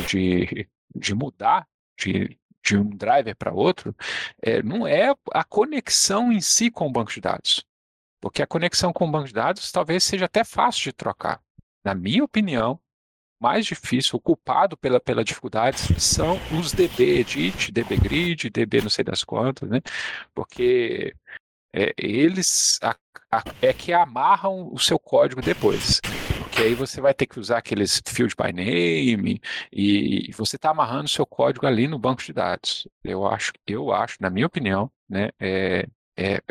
de, de mudar de, de um driver para outro, é, não é a conexão em si com o banco de dados. Porque a conexão com o banco de dados talvez seja até fácil de trocar. Na minha opinião, mais difícil, o culpado pela, pela dificuldade são os DB Edit, DB Grid, DB não sei das quantas, né? Porque é, eles a, a, é que amarram o seu código depois porque aí você vai ter que usar aqueles field by name e você está amarrando seu código ali no banco de dados. Eu acho, eu acho, na minha opinião, né, é, é,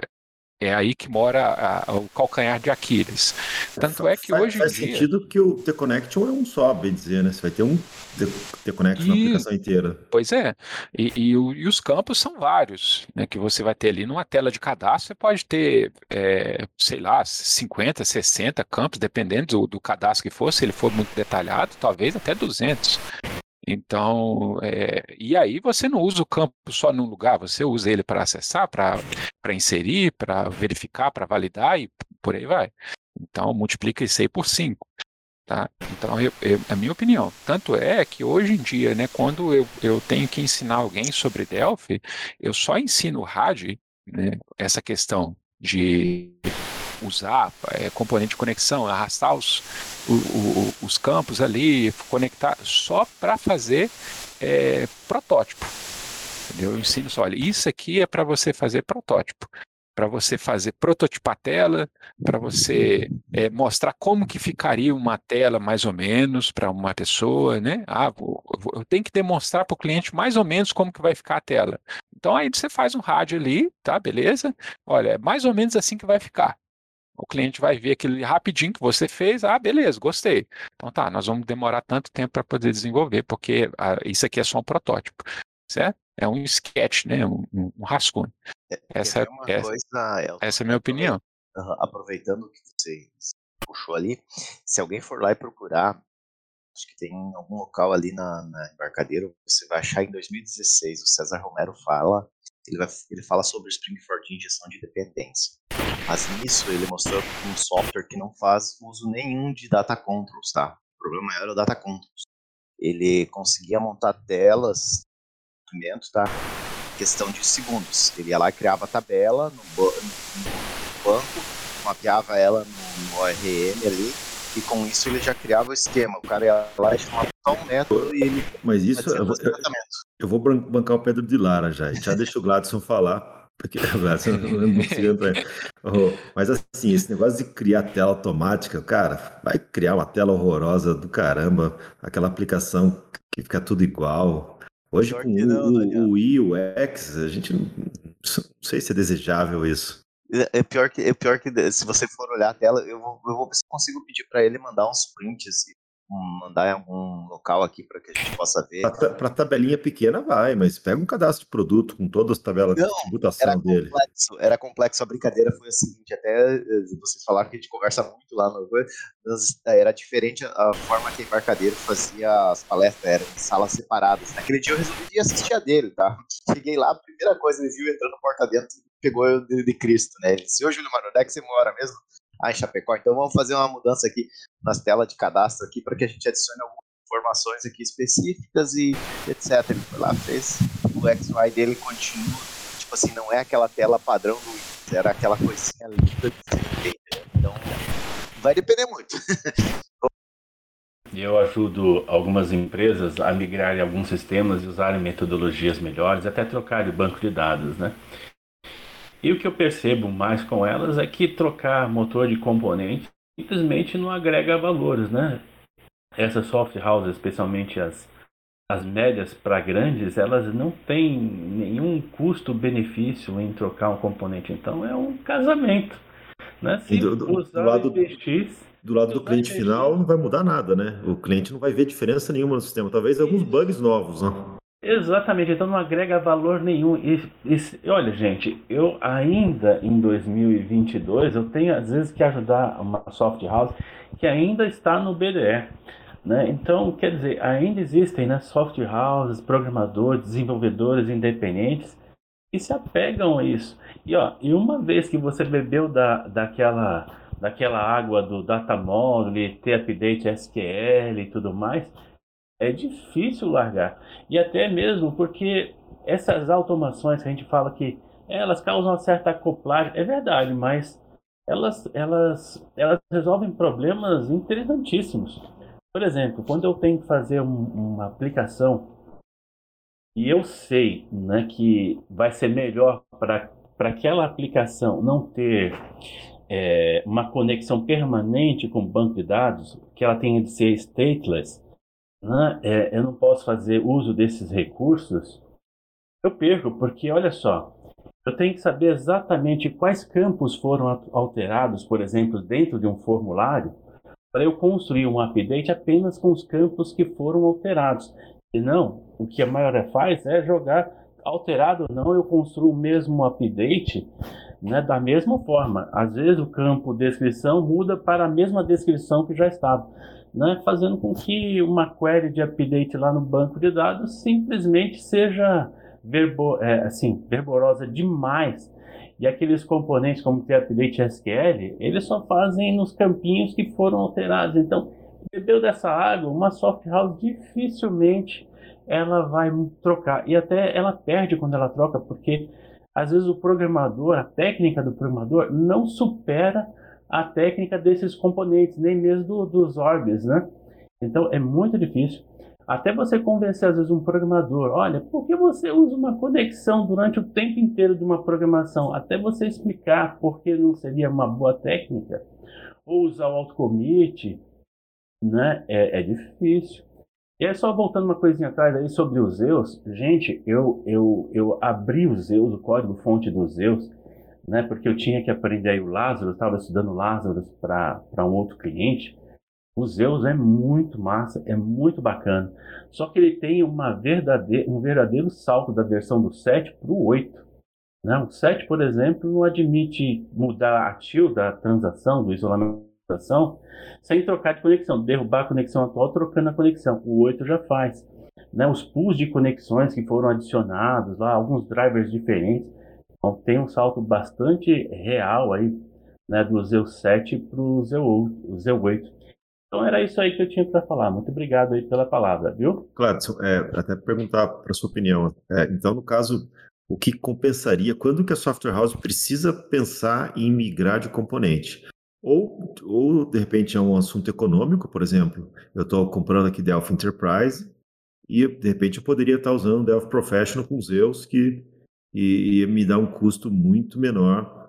é aí que mora a, o calcanhar de Aquiles. Tanto é que faz, hoje faz em dia... sentido que o T-Connection é um só, bem dizer, né? Você vai ter um T-Connection e... na aplicação inteira. Pois é. E, e, e, os campos são vários, né? Que você vai ter ali numa tela de cadastro, você pode ter, é, sei lá, 50, 60 campos, dependendo do, do cadastro que for, se ele for muito detalhado, talvez até 200. Então, é, e aí você não usa o campo só num lugar, você usa ele para acessar, para inserir, para verificar, para validar e por aí vai. Então, multiplica isso aí por 5. Tá? Então, eu, eu, a minha opinião. Tanto é que hoje em dia, né, quando eu, eu tenho que ensinar alguém sobre Delphi, eu só ensino o RAD, né, essa questão de usar é, componente de conexão, arrastar os, o, o, os campos ali, conectar só para fazer é, protótipo. Entendeu? Eu ensino só, olha, isso aqui é para você fazer protótipo, para você fazer prototipar a tela, para você é, mostrar como que ficaria uma tela mais ou menos para uma pessoa, né? Ah, vou, eu tenho que demonstrar para o cliente mais ou menos como que vai ficar a tela. Então aí você faz um rádio ali, tá? Beleza? Olha, é mais ou menos assim que vai ficar. O cliente vai ver aquele rapidinho que você fez, ah, beleza, gostei. Então tá, nós vamos demorar tanto tempo para poder desenvolver, porque ah, isso aqui é só um protótipo, certo? É um sketch, né? Um, um rascunho. É, essa, é, essa, coisa, essa é a minha opinião. Aproveitando que você puxou ali, se alguém for lá e procurar, acho que tem algum local ali na, na embarcadeira, você vai achar em 2016, o César Romero fala, ele, vai, ele fala sobre o Spring Fork de injeção de dependência. Mas nisso ele mostrou um software que não faz uso nenhum de data controls, tá? O problema era o data controls. Ele conseguia montar telas, tá? Questão de segundos. Ele ia lá e criava a tabela no, no banco, mapeava ela no, no ORM ali, e com isso ele já criava o esquema. O cara ia lá e chamava só um método e ele. Mas isso eu, eu, eu, vou bancar o Pedro de Lara já. Já deixa o Gladson falar. Porque não Mas assim, esse negócio de criar tela automática, cara, vai criar uma tela horrorosa do caramba, aquela aplicação que fica tudo igual. Hoje com não, o, o I, o X, a gente não, não sei se é desejável isso. É, é pior que, é pior que se você for olhar a tela, eu vou, eu vou ver se consigo pedir para ele mandar uns prints mandar em algum local aqui para que a gente possa ver. Para tabelinha pequena vai, mas pega um cadastro de produto com todas as tabelas Não, de tributação era dele. Complexo, era complexo, a brincadeira foi a seguinte, até eh, vocês falaram que a gente conversa muito lá no eh, era diferente a forma que a embarcadeiro fazia as palestras, eram em salas separadas. Naquele dia eu resolvi assistir a dele, tá? Cheguei lá, a primeira coisa ele viu entrando porta dentro, pegou eu de, de Cristo, né? Ele disse, ô Júlio Mano, onde é que você mora mesmo? Ah, em Chapecó. Então vamos fazer uma mudança aqui nas telas de cadastro aqui para que a gente adicione algumas informações aqui específicas e etc. Ele foi lá, fez o XY dele continua, tipo assim, não é aquela tela padrão do Windows, era aquela coisinha linda de Então vai depender muito. Eu ajudo algumas empresas a migrarem alguns sistemas e usarem metodologias melhores, até trocarem o banco de dados, né? E o que eu percebo mais com elas é que trocar motor de componente simplesmente não agrega valores, né? Essas soft houses, especialmente as, as médias para grandes, elas não têm nenhum custo-benefício em trocar um componente. Então é um casamento. Né? Se do, do, do lado, do lado do cliente final não vai mudar nada, né? O cliente não vai ver diferença nenhuma no sistema. Talvez alguns bugs novos, né? Exatamente, então não agrega valor nenhum. E, e, olha, gente, eu ainda em 2022 eu tenho às vezes que ajudar uma soft house que ainda está no BDE. Né? Então, quer dizer, ainda existem né, soft houses, programadores, desenvolvedores independentes que se apegam a isso. E, ó, e uma vez que você bebeu da, daquela, daquela água do data module, ter update SQL e tudo mais, é difícil largar. E até mesmo porque essas automações que a gente fala que elas causam uma certa acoplagem, é verdade, mas elas, elas, elas resolvem problemas interessantíssimos. Por exemplo, quando eu tenho que fazer um, uma aplicação e eu sei né, que vai ser melhor para aquela aplicação não ter é, uma conexão permanente com o banco de dados, que ela tenha de ser stateless, né, é, eu não posso fazer uso desses recursos, eu perco, porque olha só, eu tenho que saber exatamente quais campos foram alterados, por exemplo, dentro de um formulário, para eu construir um update apenas com os campos que foram alterados. E não, o que a maioria faz é jogar alterado ou não, eu construo o mesmo update né, da mesma forma. Às vezes o campo descrição muda para a mesma descrição que já estava né, fazendo com que uma query de update lá no banco de dados simplesmente seja verbo, é, assim, verborosa demais. E aqueles componentes como o update SQL, eles só fazem nos campinhos que foram alterados. Então, bebeu dessa água, uma soft house dificilmente ela vai trocar. E até ela perde quando ela troca, porque às vezes o programador, a técnica do programador, não supera a técnica desses componentes, nem mesmo do, dos orbes, né? Então é muito difícil. Até você convencer, às vezes, um programador, olha, por que você usa uma conexão durante o tempo inteiro de uma programação? Até você explicar por que não seria uma boa técnica, ou usar o autocommit, né? É, é difícil. E é só voltando uma coisinha atrás aí sobre os Zeus, gente, eu, eu, eu abri o Zeus, o código fonte dos Zeus, né? Porque eu tinha que aprender aí o Lázaro, estava estudando Lázaro para um outro cliente. O Zeus é muito massa, é muito bacana. Só que ele tem uma verdadeira, um verdadeiro salto da versão do 7 para o 8. Né? O 7, por exemplo, não admite mudar a tilde da transação, do isolamento da transação, sem trocar de conexão, derrubar a conexão atual trocando a conexão. O 8 já faz. Né? Os pools de conexões que foram adicionados lá, alguns drivers diferentes, então, tem um salto bastante real aí, né, do Zeu 7 para o Zeu 8. Então era isso aí que eu tinha para falar. Muito obrigado aí pela palavra, viu? Claro, é, até perguntar para sua opinião. É, então, no caso, o que compensaria? Quando que a software house precisa pensar em migrar de componente? Ou, ou de repente é um assunto econômico, por exemplo, eu estou comprando aqui Delphi Enterprise e de repente eu poderia estar usando Delphi Professional com Zeus que e, e me dá um custo muito menor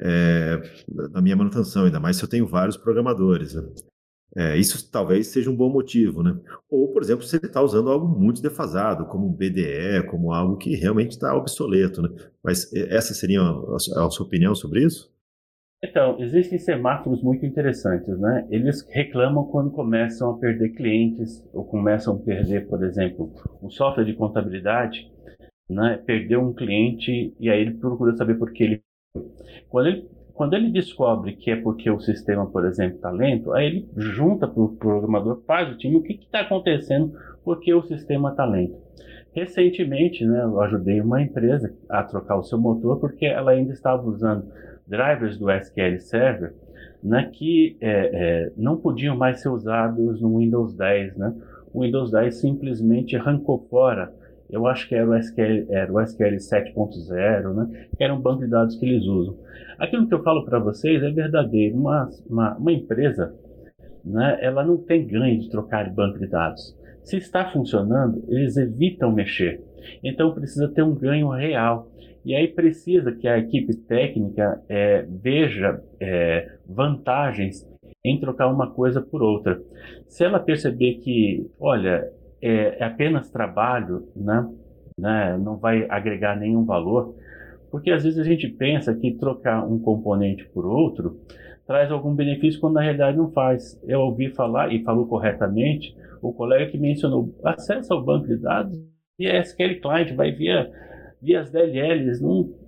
é, na minha manutenção, ainda mais se eu tenho vários programadores. Né? É, isso talvez seja um bom motivo, né? Ou, por exemplo, se ele está usando algo muito defasado, como um BDE, como algo que realmente está obsoleto, né? Mas essa seria a, sua opinião sobre isso? Então, existem semáforos muito interessantes, né? Eles reclamam quando começam a perder clientes ou começam a perder, por exemplo, um software de contabilidade né, perdeu um cliente e aí ele procura saber por que ele. Quando ele, quando ele descobre que é porque o sistema, por exemplo, está lento, aí ele junta para o programador, faz o time, o que está acontecendo, porque o sistema está lento. Recentemente, né, eu ajudei uma empresa a trocar o seu motor porque ela ainda estava usando drivers do SQL Server né, que é, é, não podiam mais ser usados no Windows 10. Né? O Windows 10 simplesmente arrancou fora eu acho que era o SQL, era o SQL 7.0, né? que era um banco de dados que eles usam. Aquilo que eu falo para vocês é verdadeiro. Uma, uma, uma, empresa, né, ela não tem ganho de trocar de banco de dados. Se está funcionando, eles evitam mexer. Então precisa ter um ganho real. E aí precisa que a equipe técnica é, veja é, vantagens em trocar uma coisa por outra. Se ela perceber que, olha, é, é apenas trabalho, né? né? não vai agregar nenhum valor, porque às vezes a gente pensa que trocar um componente por outro traz algum benefício quando na realidade não faz. Eu ouvi falar, e falou corretamente, o colega que mencionou, acesso ao banco de dados via SQL Client, vai via, via as DLLs.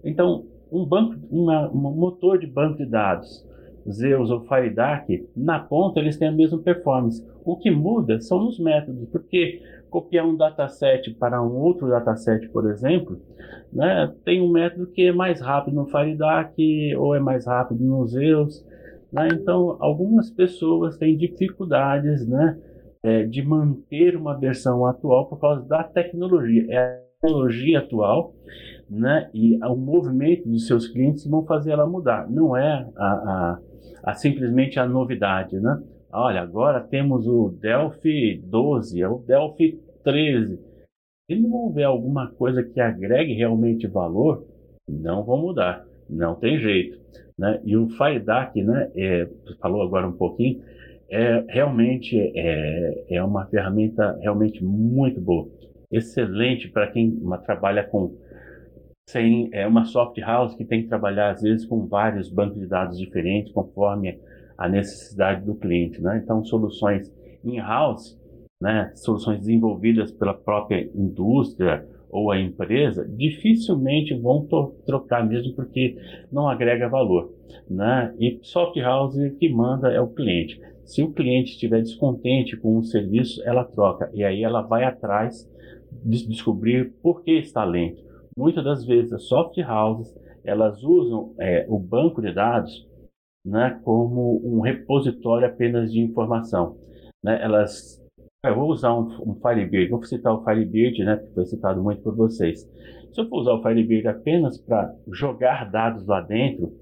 Então, um banco, uma, um motor de banco de dados, Zeus ou FireDAC, na ponta eles têm a mesma performance. O que muda são os métodos, porque copiar um dataset para um outro dataset, por exemplo, né, tem um método que é mais rápido no FireDAC ou é mais rápido no Zeus. Né? Então, algumas pessoas têm dificuldades né, é, de manter uma versão atual por causa da tecnologia. É a tecnologia atual né, e o movimento dos seus clientes vão fazer ela mudar. Não é a, a, a simplesmente a novidade. Né? Olha, agora temos o Delphi 12, o Delphi 13. Se não houver alguma coisa que agregue realmente valor, não vão mudar. Não tem jeito. Né? E o FireDAC, né, é, falou agora um pouquinho, é realmente é, é uma ferramenta realmente muito boa, excelente para quem trabalha com sem é uma soft house que tem que trabalhar às vezes com vários bancos de dados diferentes conforme a necessidade do cliente, né? Então soluções in-house, né, soluções desenvolvidas pela própria indústria ou a empresa dificilmente vão trocar mesmo porque não agrega valor, né? E soft house que manda é o cliente. Se o cliente estiver descontente com o serviço, ela troca e aí ela vai atrás de descobrir por que está lento. Muitas das vezes as soft houses elas usam é, o banco de dados né, como um repositório apenas de informação. Né? Elas eu vou usar um, um Firebird, vou citar o Firebird, né, que foi citado muito por vocês. Se eu for usar o Firebird apenas para jogar dados lá dentro,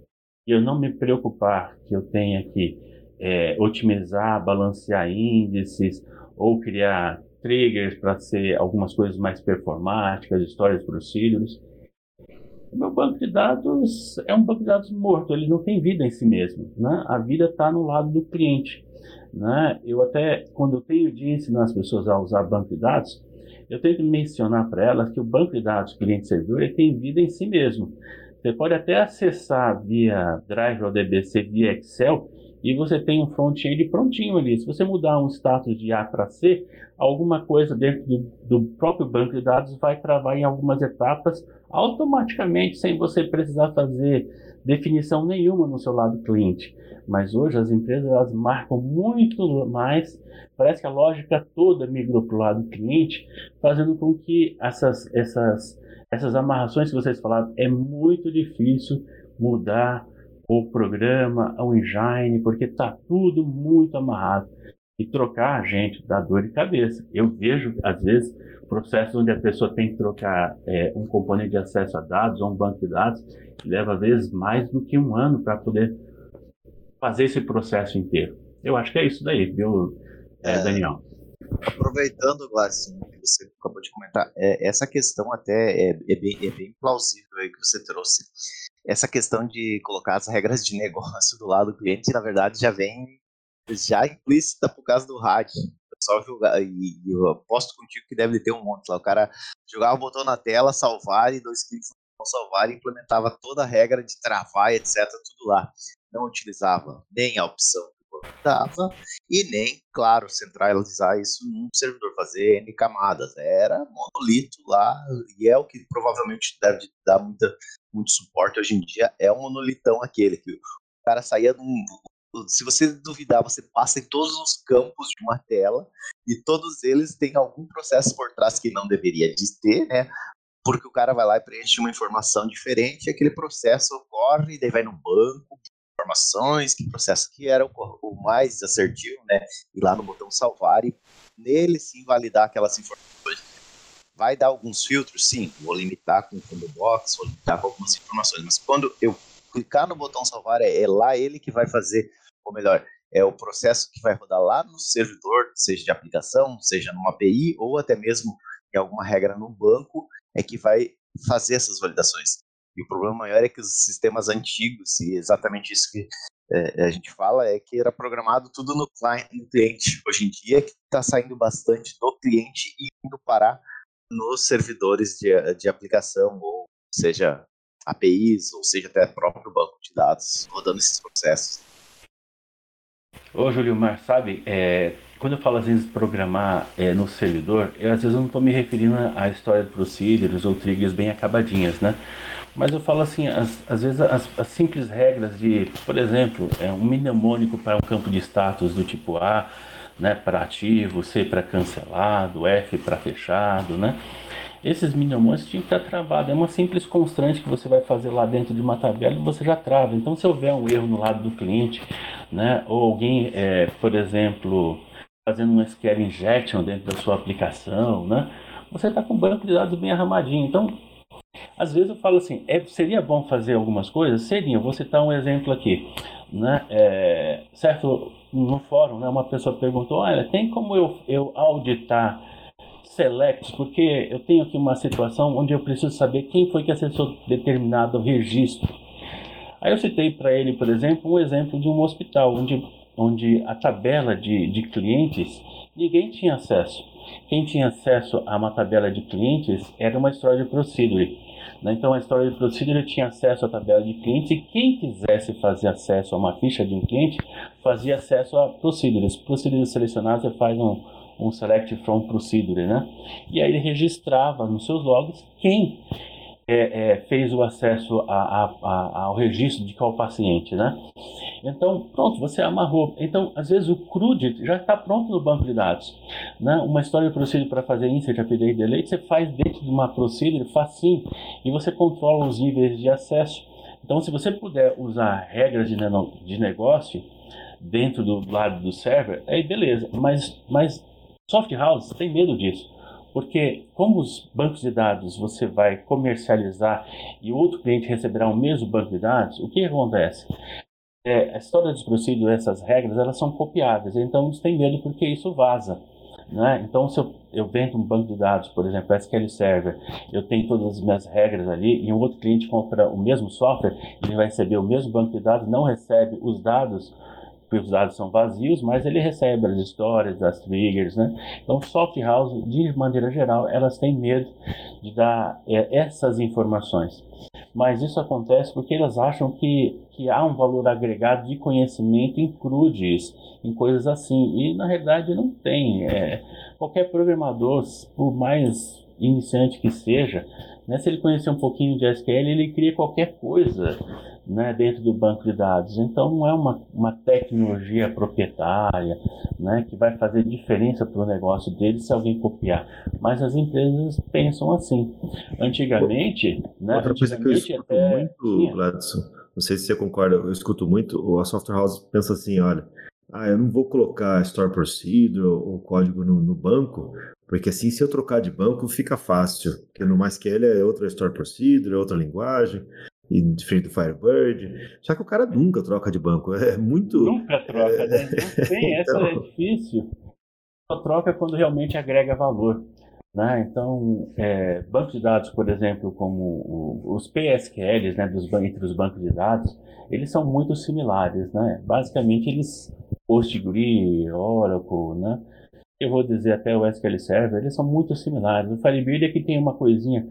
e eu não me preocupar que eu tenha que é, otimizar, balancear índices, ou criar triggers para ser algumas coisas mais performáticas, histórias procedures. O meu banco de dados é um banco de dados morto, ele não tem vida em si mesmo. Né? A vida está no lado do cliente. Né? Eu até, quando eu tenho de ensinar as pessoas a usar banco de dados, eu tenho que mencionar para elas que o banco de dados cliente-servidor tem vida em si mesmo. Você pode até acessar via Drive ou DBC via Excel e você tem um front-end prontinho ali. Se você mudar um status de A para C, alguma coisa dentro do, do, próprio banco de dados vai travar em algumas etapas automaticamente, sem você precisar fazer definição nenhuma no seu lado cliente. Mas hoje as empresas elas marcam muito mais, parece que a lógica toda migrou para o lado cliente, fazendo com que essas, essas, essas amarrações que vocês falaram, é muito difícil mudar o programa, o engine, porque está tudo muito amarrado. E trocar a gente dá dor de cabeça. Eu vejo, às vezes, processos onde a pessoa tem que trocar é, um componente de acesso a dados ou um banco de dados, leva, às vezes, mais do que um ano para poder fazer esse processo inteiro. Eu acho que é isso daí, viu, é, é, Daniel? Aproveitando, Glass, que você acabou de comentar, é, essa questão até é, é, bem, é bem plausível aí que você trouxe. Essa questão de colocar as regras de negócio do lado do cliente, na verdade, já vem já implícita por causa do rádio. Só jogar, e, e eu aposto contigo que deve ter um monte lá. O cara jogava o botão na tela, salvar e dois cliques no salvar e implementava toda a regra de travar, etc. Tudo lá não utilizava nem a opção o dava e nem, claro, centralizar isso num servidor, fazer N camadas. Era monolito lá e é o que provavelmente deve dar muita, muito suporte hoje em dia. É um monolitão aquele que o cara saía num, se você duvidar, você passa em todos os campos de uma tela e todos eles têm algum processo por trás que não deveria de ter, né? Porque o cara vai lá e preenche uma informação diferente, aquele processo ocorre, daí vai no banco, informações, que processo que era o, o, mais assertivo, né? Ir lá no botão salvar e nele sim validar aquelas informações. Vai dar alguns filtros? Sim, vou limitar com o combo box, vou limitar com algumas informações, mas quando eu clicar no botão salvar, é, é lá ele que vai fazer, ou melhor, é o processo que vai rodar lá no servidor, seja de aplicação, seja numa API, ou até mesmo em alguma regra no banco, é que vai fazer essas validações. E o problema maior é que os sistemas antigos, e exatamente isso que é, a gente fala, é que era programado tudo no, client, no cliente. Hoje em dia, que está saindo bastante do cliente e indo parar nos servidores de, de aplicação, ou seja, APIs, ou seja, até próprio banco de dados, rodando esses processos. Ô, Júlio Mar, sabe, é, quando eu falo às vezes programar é, no servidor, eu às vezes não estou me referindo à história de procedures ou triggers bem acabadinhas, né? Mas eu falo assim, as, às vezes as, as, simples regras de, por exemplo, é, um mnemônico para um campo de status do tipo A, né, para ativo, C para cancelado, F para fechado, né? Esses mnemônicos tinham que estar travados. É uma simples constante que você vai fazer lá dentro de uma tabela e você já trava. Então, se houver um erro no lado do cliente, né, ou alguém, é, por exemplo, fazendo um SQL injection dentro da sua aplicação, né, você está com o banco de dados bem arramadinho. Então, às vezes eu falo assim, é, seria bom fazer algumas coisas? Seria. Vou citar um exemplo aqui. Né? É, certo, no fórum, né, uma pessoa perguntou, olha, tem como eu, eu auditar selects, porque eu tenho aqui uma situação onde eu preciso saber quem foi que acessou determinado registro. Aí eu citei para ele, por exemplo, um exemplo de um hospital, onde, onde a tabela de, de clientes ninguém tinha acesso. Quem tinha acesso a uma tabela de clientes era uma história de procedure. Né? Então a história de procedure tinha acesso à tabela de clientes e quem quisesse fazer acesso a uma ficha de um cliente fazia acesso a procedures. Procedures selecionadas você faz um, um select from procedure, né? E aí ele registrava nos seus logs quem é, é, fez o acesso a, a, a, ao registro de qual paciente, né? Então, pronto, você amarrou. Então, às vezes o CRUD já está pronto no banco de dados. Né? Uma história de procedure para fazer insert, update, delete, você faz dentro de uma procedure facinho e você controla os níveis de acesso. Então, se você puder usar regras de, de negócio dentro do lado do server, aí beleza. Mas, mas soft house tem medo disso. Porque como os bancos de dados você vai comercializar e outro cliente receberá o mesmo banco de dados, o que acontece? É, a história dos procedimentos, essas regras, elas são copiadas, então eles têm medo porque isso vaza. Né? Então, se eu, eu vendo um banco de dados, por exemplo, SQL Server, eu tenho todas as minhas regras ali, e um outro cliente compra o mesmo software, ele vai receber o mesmo banco de dados, não recebe os dados os dados são vazios, mas ele recebe as histórias, as triggers, né? Então, soft house, de maneira geral, elas têm medo de dar é, essas informações. Mas isso acontece porque elas acham que, que há um valor agregado de conhecimento em crudes, em coisas assim. E na realidade não tem. É, qualquer programador, por mais iniciante que seja, né, se ele conhecer um pouquinho de SQL, ele cria qualquer coisa né, dentro do banco de dados. Então não é uma, uma tecnologia proprietária né, que vai fazer diferença para o negócio dele se alguém copiar. Mas as empresas pensam assim. Antigamente. Né, Outra coisa que eu escuto muito, Gladson, não sei se você concorda, eu escuto muito, a Software House pensa assim, olha, ah, eu não vou colocar Store Procedure ou código no, no, banco, porque assim, se eu trocar de banco, fica fácil. Porque no MySQL é outra Store Procedure, é outra linguagem e diferente do Firebird. Só que o cara nunca troca de banco. É muito. Nunca troca, né? Não tem, essa então... é difícil. Só troca quando realmente agrega valor. Né? Então, é, bancos de dados, por exemplo, como o, os PSQLs né, dos, entre os bancos de dados, eles são muito similares. Né? Basicamente, eles, PostgreSQL, Oracle, né? eu vou dizer até o SQL Server, eles são muito similares. O Firebird é que tem uma coisinha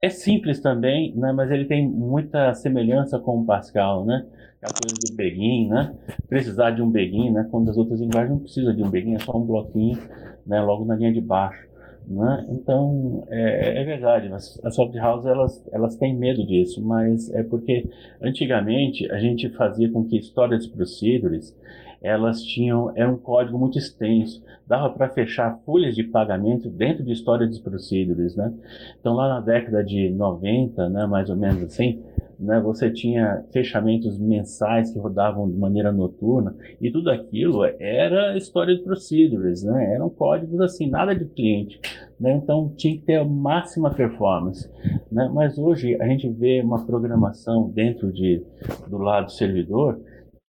é simples também, né, mas ele tem muita semelhança com o Pascal, né? A coisa do begin, né? Precisar de um begin, né? Quando as outras linguagens não precisam de um begin, é só um bloquinho, né? Logo na linha de baixo, né? Então, é, é verdade, as, as soft houses, elas, elas têm medo disso, mas é porque antigamente a gente fazia com que histórias procedures elas tinham era um código muito extenso, dava para fechar folhas de pagamento dentro de história de procedures, né? Então lá na década de 90, né, mais ou menos assim, né, você tinha fechamentos mensais que rodavam de maneira noturna e tudo aquilo era história de procedures, né? Eram códigos assim, nada de cliente, né? Então tinha que ter a máxima performance, né? Mas hoje a gente vê uma programação dentro de do lado servidor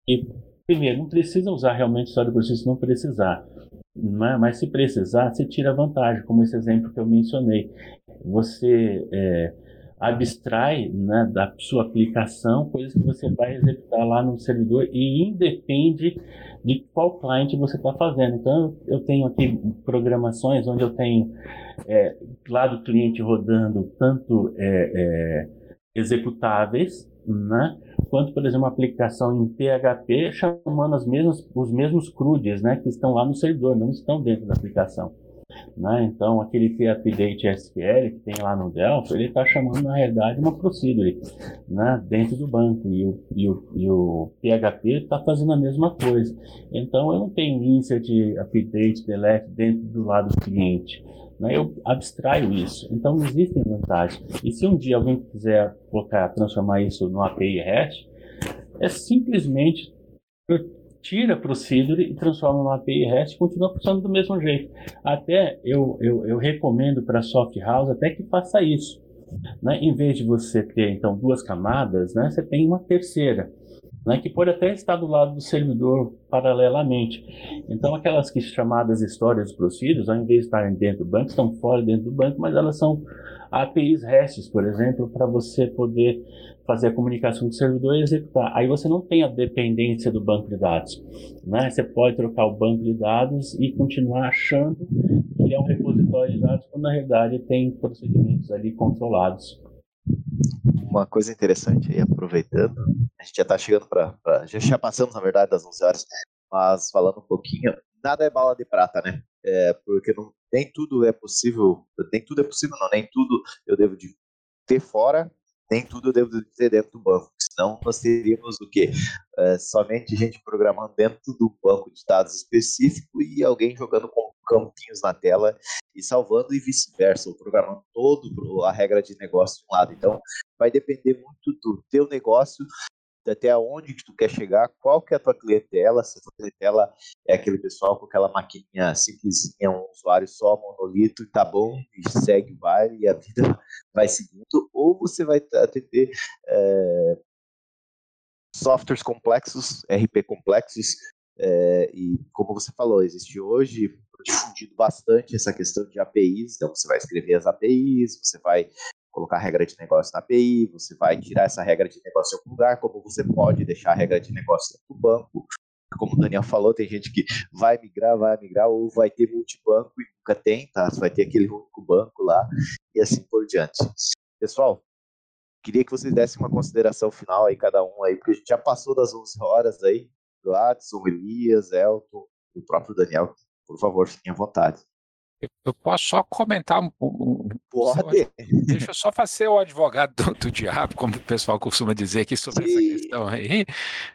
e Primeiro, não precisa usar realmente história por si se não precisar. Mas, mas se precisar, você tira vantagem, como esse exemplo que eu mencionei. Você é, abstrai né, da sua aplicação coisas que você vai executar lá no servidor e independe de qual cliente você está fazendo. Então, eu tenho aqui programações onde eu tenho é, lá do cliente rodando tanto é, é executáveis, né? Quanto, por exemplo, uma aplicação em PHP chamando as mesmas, os mesmos CRUDs, né, que estão lá no servidor, não estão dentro da aplicação. Né? Então, aquele update SQL que tem lá no Delphi, ele está chamando, na realidade, uma procedure né? dentro do banco. E o, e o, e o PHP está fazendo a mesma coisa. Então, eu não tenho insert, update, delete dentro do lado do cliente. Né? Eu abstraio isso. Então, não existem vantagens. E se um dia alguém quiser colocar, transformar isso no API REST, é simplesmente tira Procedure e transforma no API REST e continua funcionando do mesmo jeito. Até eu, eu, eu recomendo para a soft house até que faça isso. Né? Em vez de você ter então duas camadas, né, você tem uma terceira. Né, que pode até estar do lado do servidor paralelamente. Então, aquelas que chamadas histórias procedures, ao invés de estarem dentro do banco, estão fora dentro do banco, mas elas são APIs RESTs, por exemplo, para você poder fazer a comunicação com o servidor e executar. Aí você não tem a dependência do banco de dados. Né? Você pode trocar o banco de dados e continuar achando que é um repositório de dados, quando na realidade tem procedimentos ali controlados. Uma coisa interessante aí, aproveitando, a gente já está chegando para. Já, já passamos, na verdade, das 11 horas, mas falando um pouquinho, nada é bala de prata, né? É, porque não, nem tudo é possível, nem tudo é possível, não, nem tudo eu devo de ter fora nem tudo eu devo ter dentro do banco, senão nós teríamos o quê? É, somente gente programando dentro do banco de dados específico e alguém jogando com campinhos na tela e salvando e vice-versa, programando todo a regra de negócio de um lado. Então, vai depender muito do teu negócio até onde que tu quer chegar, qual que é a tua clientela, se a tua clientela é aquele pessoal com aquela maquininha simplesinha, um usuário só, monolito, e tá bom, e segue o baile, e a vida vai seguindo, ou você vai atender é, softwares complexos, RP complexos, é, e como você falou, existe hoje difundido bastante essa questão de APIs, então você vai escrever as APIs, você vai colocar regra de negócio na API, você vai tirar essa regra de negócio em algum lugar, como você pode deixar a regra de negócio no banco. Como o Daniel falou, tem gente que vai migrar, vai migrar, ou vai ter multibanco e nunca tem, tá? Você vai ter aquele único banco lá, e assim por diante. Pessoal, queria que vocês dessem uma consideração final aí, cada um aí, porque a gente já passou das 11 horas aí, Gladson, Elias, Elton, o próprio Daniel. Por favor, fiquem à vontade. Eu posso só comentar um, Pode. Deixa eu só fazer o advogado do, do, diabo, como o pessoal costuma dizer aqui sobre Sim. essa questão aí.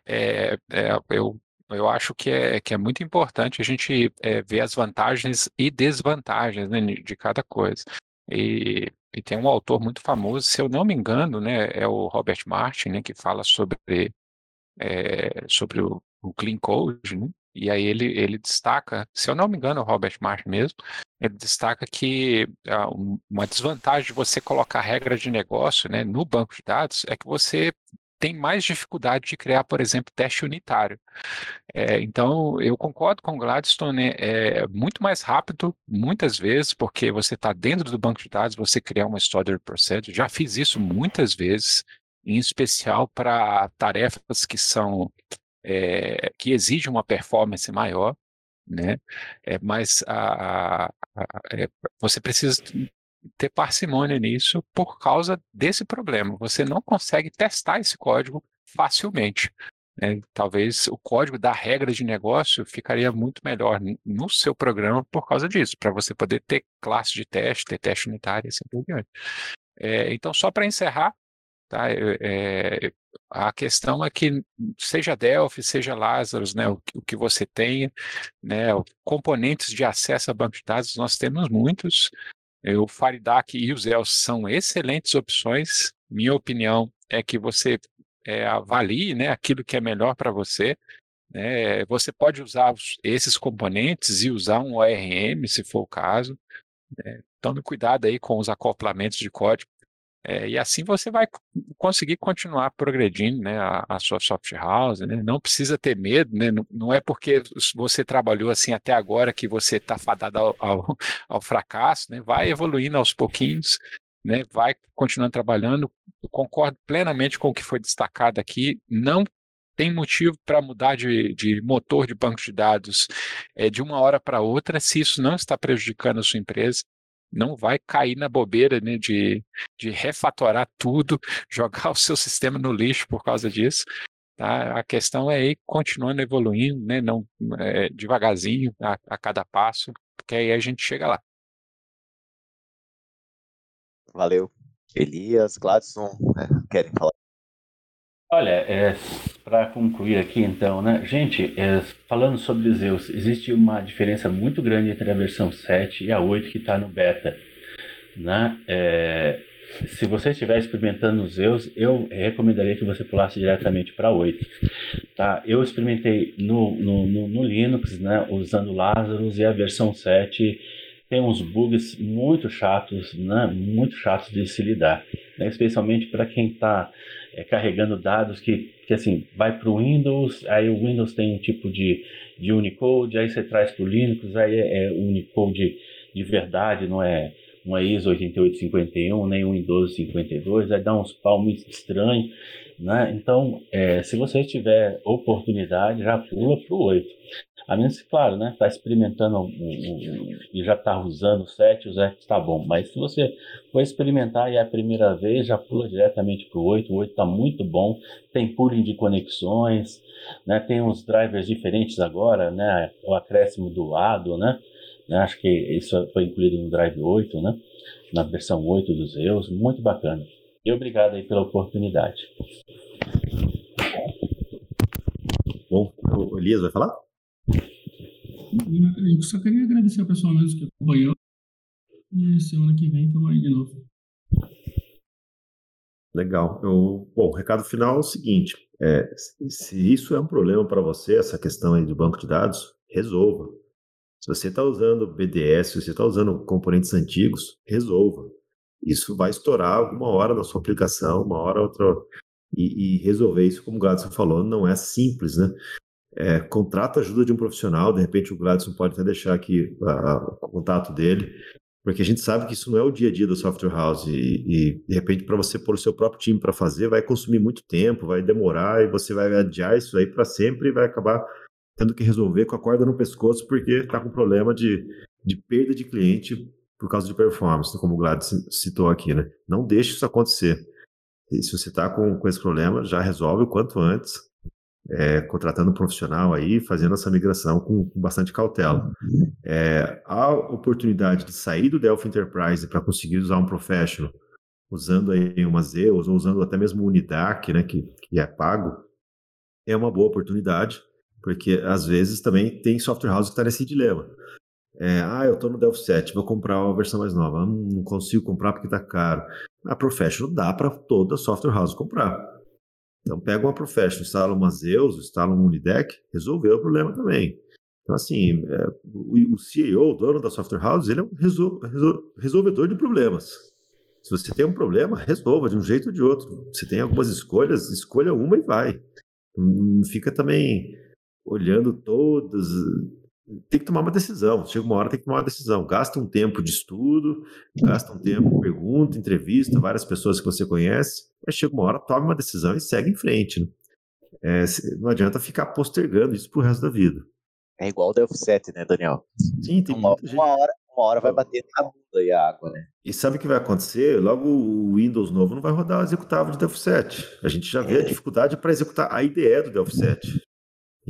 É, é, eu, eu acho que é, que é muito importante a gente é, ver as vantagens e desvantagens né, de cada coisa. E, e, tem um autor muito famoso, se eu não me engano, né, é o Robert Martin, né, que fala sobre, é, sobre o, o Clean Code, né? E aí ele, ele destaca, se eu não me engano, o Robert Martin mesmo, ele destaca que uh, uma desvantagem de você colocar regra de negócio né, no banco de dados é que você tem mais dificuldade de criar, por exemplo, teste unitário. É, então, eu concordo com o Gladstone, né, é muito mais rápido, muitas vezes, porque você está dentro do banco de dados, você criar uma stored procedure. Já fiz isso muitas vezes, em especial para tarefas que são é, que exige uma performance maior, né? É, mas a, a, a, é, você precisa ter parcimônia nisso por causa desse problema. Você não consegue testar esse código facilmente. Né? Talvez o código da regra de negócio ficaria muito melhor no seu programa por causa disso, para você poder ter classe de teste, ter teste unitário e assim por diante. É, então, só para encerrar, Tá? É, a questão é que seja Delphi, seja Lazarus, né, o, o que você tenha, né, componentes de acesso a banco de dados, nós temos muitos. O FireDAC e o Zell são excelentes opções. Minha opinião é que você é, avalie né, aquilo que é melhor para você. Né, você pode usar esses componentes e usar um ORM, se for o caso. Né, tome cuidado aí com os acoplamentos de código é, e assim você vai conseguir continuar progredindo né, a, a sua soft house, né? não precisa ter medo, né? não, não, é porque você trabalhou assim até agora que você está fadado ao, ao, ao, fracasso, né? vai evoluindo aos pouquinhos, né? vai continuando trabalhando. Eu concordo plenamente com o que foi destacado aqui, não tem motivo para mudar de, de, motor de banco de dados é, de uma hora para outra se isso não está prejudicando a sua empresa. Não vai cair na bobeira né, de, de refatorar tudo, jogar o seu sistema no lixo por causa disso. Tá? A questão é ir continuando evoluindo, né, não, é, devagarzinho, a, a cada passo, porque aí a gente chega lá. Valeu. Elias, Gladson, né, querem falar? Olha, é, para concluir aqui então, né, gente, é, falando sobre Zeus, existe uma diferença muito grande entre a versão 7 e a 8 que está no beta. Né? É, se você estiver experimentando os Zeus, eu recomendaria que você pulasse diretamente para 8. Tá? Eu experimentei no, no, no, no Linux, né, usando Lazarus e a versão 7 tem uns bugs muito chatos, né, muito chatos de se lidar, né, especialmente para quem está é, carregando dados que, que assim, vai para o Windows, aí o Windows tem um tipo de, de Unicode, aí você traz para o Linux, aí é, é Unicode de verdade, não é não é ISO 8851, nem um Windows 52, aí dá uns pau muito estranho, né? Então, é, se você tiver oportunidade, já pula para o 8. A menos que, claro, né, está experimentando um, um, e já está usando o 7, o 7 está bom. Mas se você for experimentar e é a primeira vez, já pula diretamente para o 8. O 8 está muito bom, tem pooling de conexões, né, tem uns drivers diferentes agora, né, o acréscimo do ADO, né, né, acho que isso foi incluído no Drive 8, né, na versão 8 dos Zeus, muito bacana. E obrigado aí pela oportunidade. Bom, o Elias vai falar? Eu só queria agradecer ao pessoal mesmo que acompanhou. E semana que vem estamos aí de novo. Legal. Eu, bom, o recado final é o seguinte: é, se isso é um problema para você, essa questão aí do banco de dados, resolva. Se você está usando BDS, se você está usando componentes antigos, resolva. Isso vai estourar alguma hora na sua aplicação, uma hora outra. E, e resolver isso, como o Gadson falou, não é simples, né? É, contrata ajuda de um profissional, de repente o Gladson pode até deixar aqui a, a, o contato dele, porque a gente sabe que isso não é o dia a dia da software house e, e de repente para você pôr o seu próprio time para fazer vai consumir muito tempo, vai demorar e você vai adiar isso aí para sempre e vai acabar tendo que resolver com a corda no pescoço porque está com problema de, de perda de cliente por causa de performance, como o Gladson citou aqui, né? Não deixe isso acontecer. E se você está com, com esse problema, já resolve o quanto antes é, contratando um profissional aí, fazendo essa migração com, com bastante cautela. É, a oportunidade de sair do Delphi Enterprise para conseguir usar um professional, usando aí uma Zeus ou usando até mesmo o Unidac, né, que, que é pago, é uma boa oportunidade, porque às vezes também tem software house que está nesse dilema. É, ah, eu estou no Delphi 7, vou comprar a versão mais nova. Hum, não consigo comprar porque está caro. A Professional dá para toda software house comprar. Então pega uma Professional, instala uma Zeus, instala um Unideck, resolveu o problema também. Então, assim, é, o, o CEO, o dono da software house, ele é um resol, resol, resolvedor de problemas. Se você tem um problema, resolva de um jeito ou de outro. Se tem algumas escolhas, escolha uma e vai. Não fica também olhando todas, tem que tomar uma decisão. Chega uma hora, tem que tomar uma decisão. Gasta um tempo de estudo, gasta um tempo, pergunta, entrevista, várias pessoas que você conhece, mas chega uma hora, tome uma decisão e segue em frente. Né? É, não adianta ficar postergando isso pro resto da vida. É igual o Delphi 7, né, Daniel? Sim, tem uma, uma hora, uma hora vai bater na bunda e a água, né? E sabe o que vai acontecer? Logo o Windows novo não vai rodar o executável de Delphi 7. A gente já vê a é. dificuldade para executar a IDE do Delphi 7.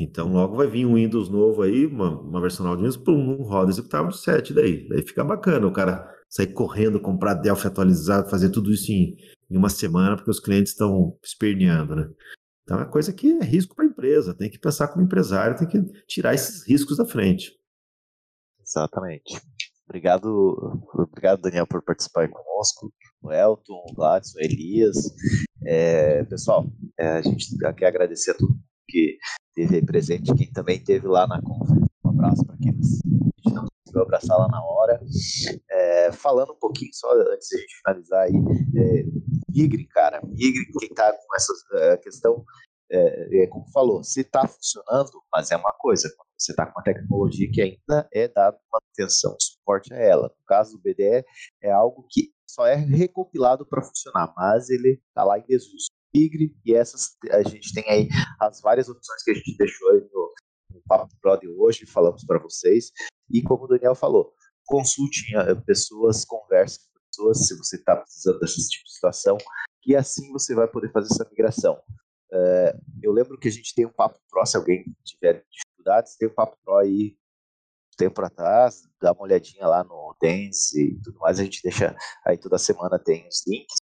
Então logo vai vir um Windows novo aí, uma, uma versão nova de Windows, pum, um roda executável 7 daí. Daí fica bacana o cara sair correndo, comprar Delphi atualizado, fazer tudo isso em, em uma semana, porque os clientes estão esperneando, né? Então é coisa que é risco para a empresa, tem que pensar como empresário, tem que tirar esses riscos da frente. Exatamente. Obrigado, obrigado Daniel por participar conosco, o Elton, o Gladys, o Elias. É, pessoal, é, a gente quer agradecer a todo mundo que esteve aí presente, quem também esteve lá na conferência. Um abraço para quem não conseguiu abraçar lá na hora. É, falando um pouquinho só antes de a gente finalizar aí, é, Migre, cara, Migre, quem está com essa é, questão, é, é, como falou, se está funcionando, mas é uma coisa, você está com uma tecnologia que ainda é dada manutenção, suporte a ela. No caso do BDE, é algo que só é recompilado para funcionar, mas ele está lá em desuso. Tigre, e essas a gente tem aí as várias opções que a gente deixou aí no, no Papo Pro de hoje, falamos para vocês. E como o Daniel falou, consulte eh, pessoas, converse com pessoas se você está precisando desse tipo de situação, e assim você vai poder fazer essa migração. É, eu lembro que a gente tem um Papo Pro, se alguém tiver dificuldades, tem um Papo Pro aí tempo atrás, dá uma olhadinha lá no Dance e tudo mais, a gente deixa aí toda semana tem os links.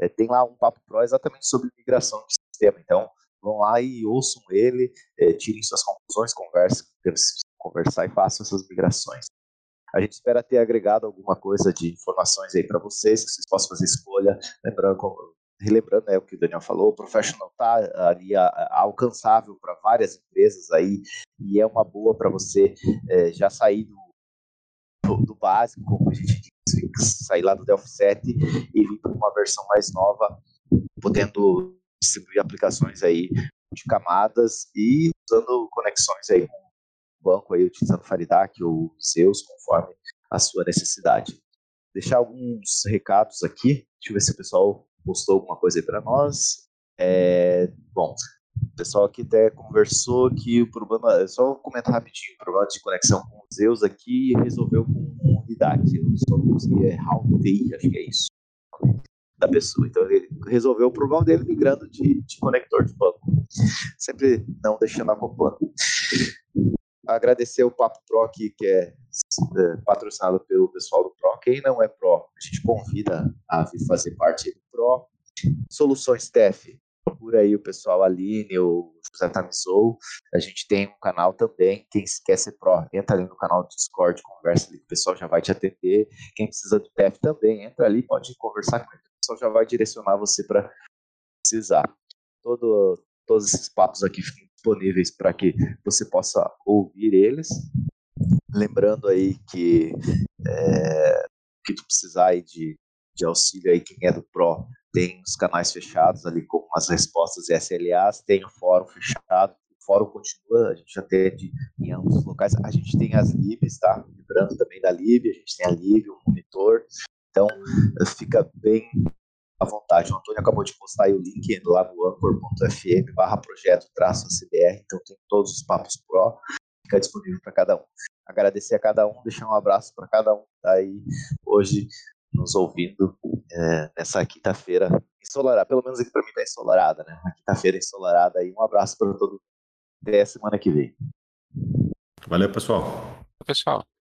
É, tem lá um Papo Pro exatamente sobre migração de sistema, então vão lá e ouçam ele, é, tirem suas conclusões, conversem, conversar e façam essas migrações. A gente espera ter agregado alguma coisa de informações aí para vocês, que vocês possam fazer escolha, lembrando, relembrando né, o que o Daniel falou, o Professional está ali a, a, alcançável para várias empresas aí, e é uma boa para você é, já sair do, do, do, básico, como a gente diz, sair lá do Delphi 7 e vir para uma versão mais nova, podendo distribuir aplicações aí de camadas e usando conexões aí com o banco aí, utilizando Faridac ou Zeus, conforme a sua necessidade. Deixar alguns recados aqui, deixa eu ver se o pessoal postou alguma coisa aí para nós. É, bom, o pessoal aqui até conversou que o problema, é só comentar rapidinho, o problema de conexão com o Zeus aqui resolveu com o Ridac, eu só não consegui errar o TI, acho que é isso, da pessoa. Então ele resolveu o problema dele migrando de, de conector de banco, sempre não deixando acoplando. Agradecer o Papo Pro aqui, que é, é patrocinado pelo pessoal do Pro. Quem não é Pro, a gente convida a fazer parte do Pro. Soluções TEF, procura aí o pessoal Aline, o José Tamizou. A gente tem um canal também. Quem quer ser Pro, entra ali no canal do Discord, conversa ali, o pessoal já vai te atender. Quem precisa do TEF também, entra ali, pode conversar com ele. O pessoal já vai direcionar você para precisar. Todo, todos esses papos aqui ficam disponíveis para que você possa ouvir eles. Lembrando aí que é, que tu precisar aí de, de auxílio aí, quem é do Pro, tem os canais fechados ali com as respostas e SLAs, tem o fórum fechado, o fórum continua, a gente atende em ambos os locais, a gente tem as libs, tá? Lembrando também da lib, a gente tem a lib, o monitor, então fica bem à vontade. O Antônio acabou de postar o link lá no anchor.fm barra projeto traço CBR, então tem todos os papos pro, fica disponível para cada um. Agradecer a cada um, deixar um abraço para cada um está aí hoje nos ouvindo é, nessa quinta-feira ensolarada, pelo menos aqui para mim está ensolarada, né? A quinta-feira ensolarada aí, um abraço para todo mundo. Até a semana que vem. Valeu, pessoal. Pessoal.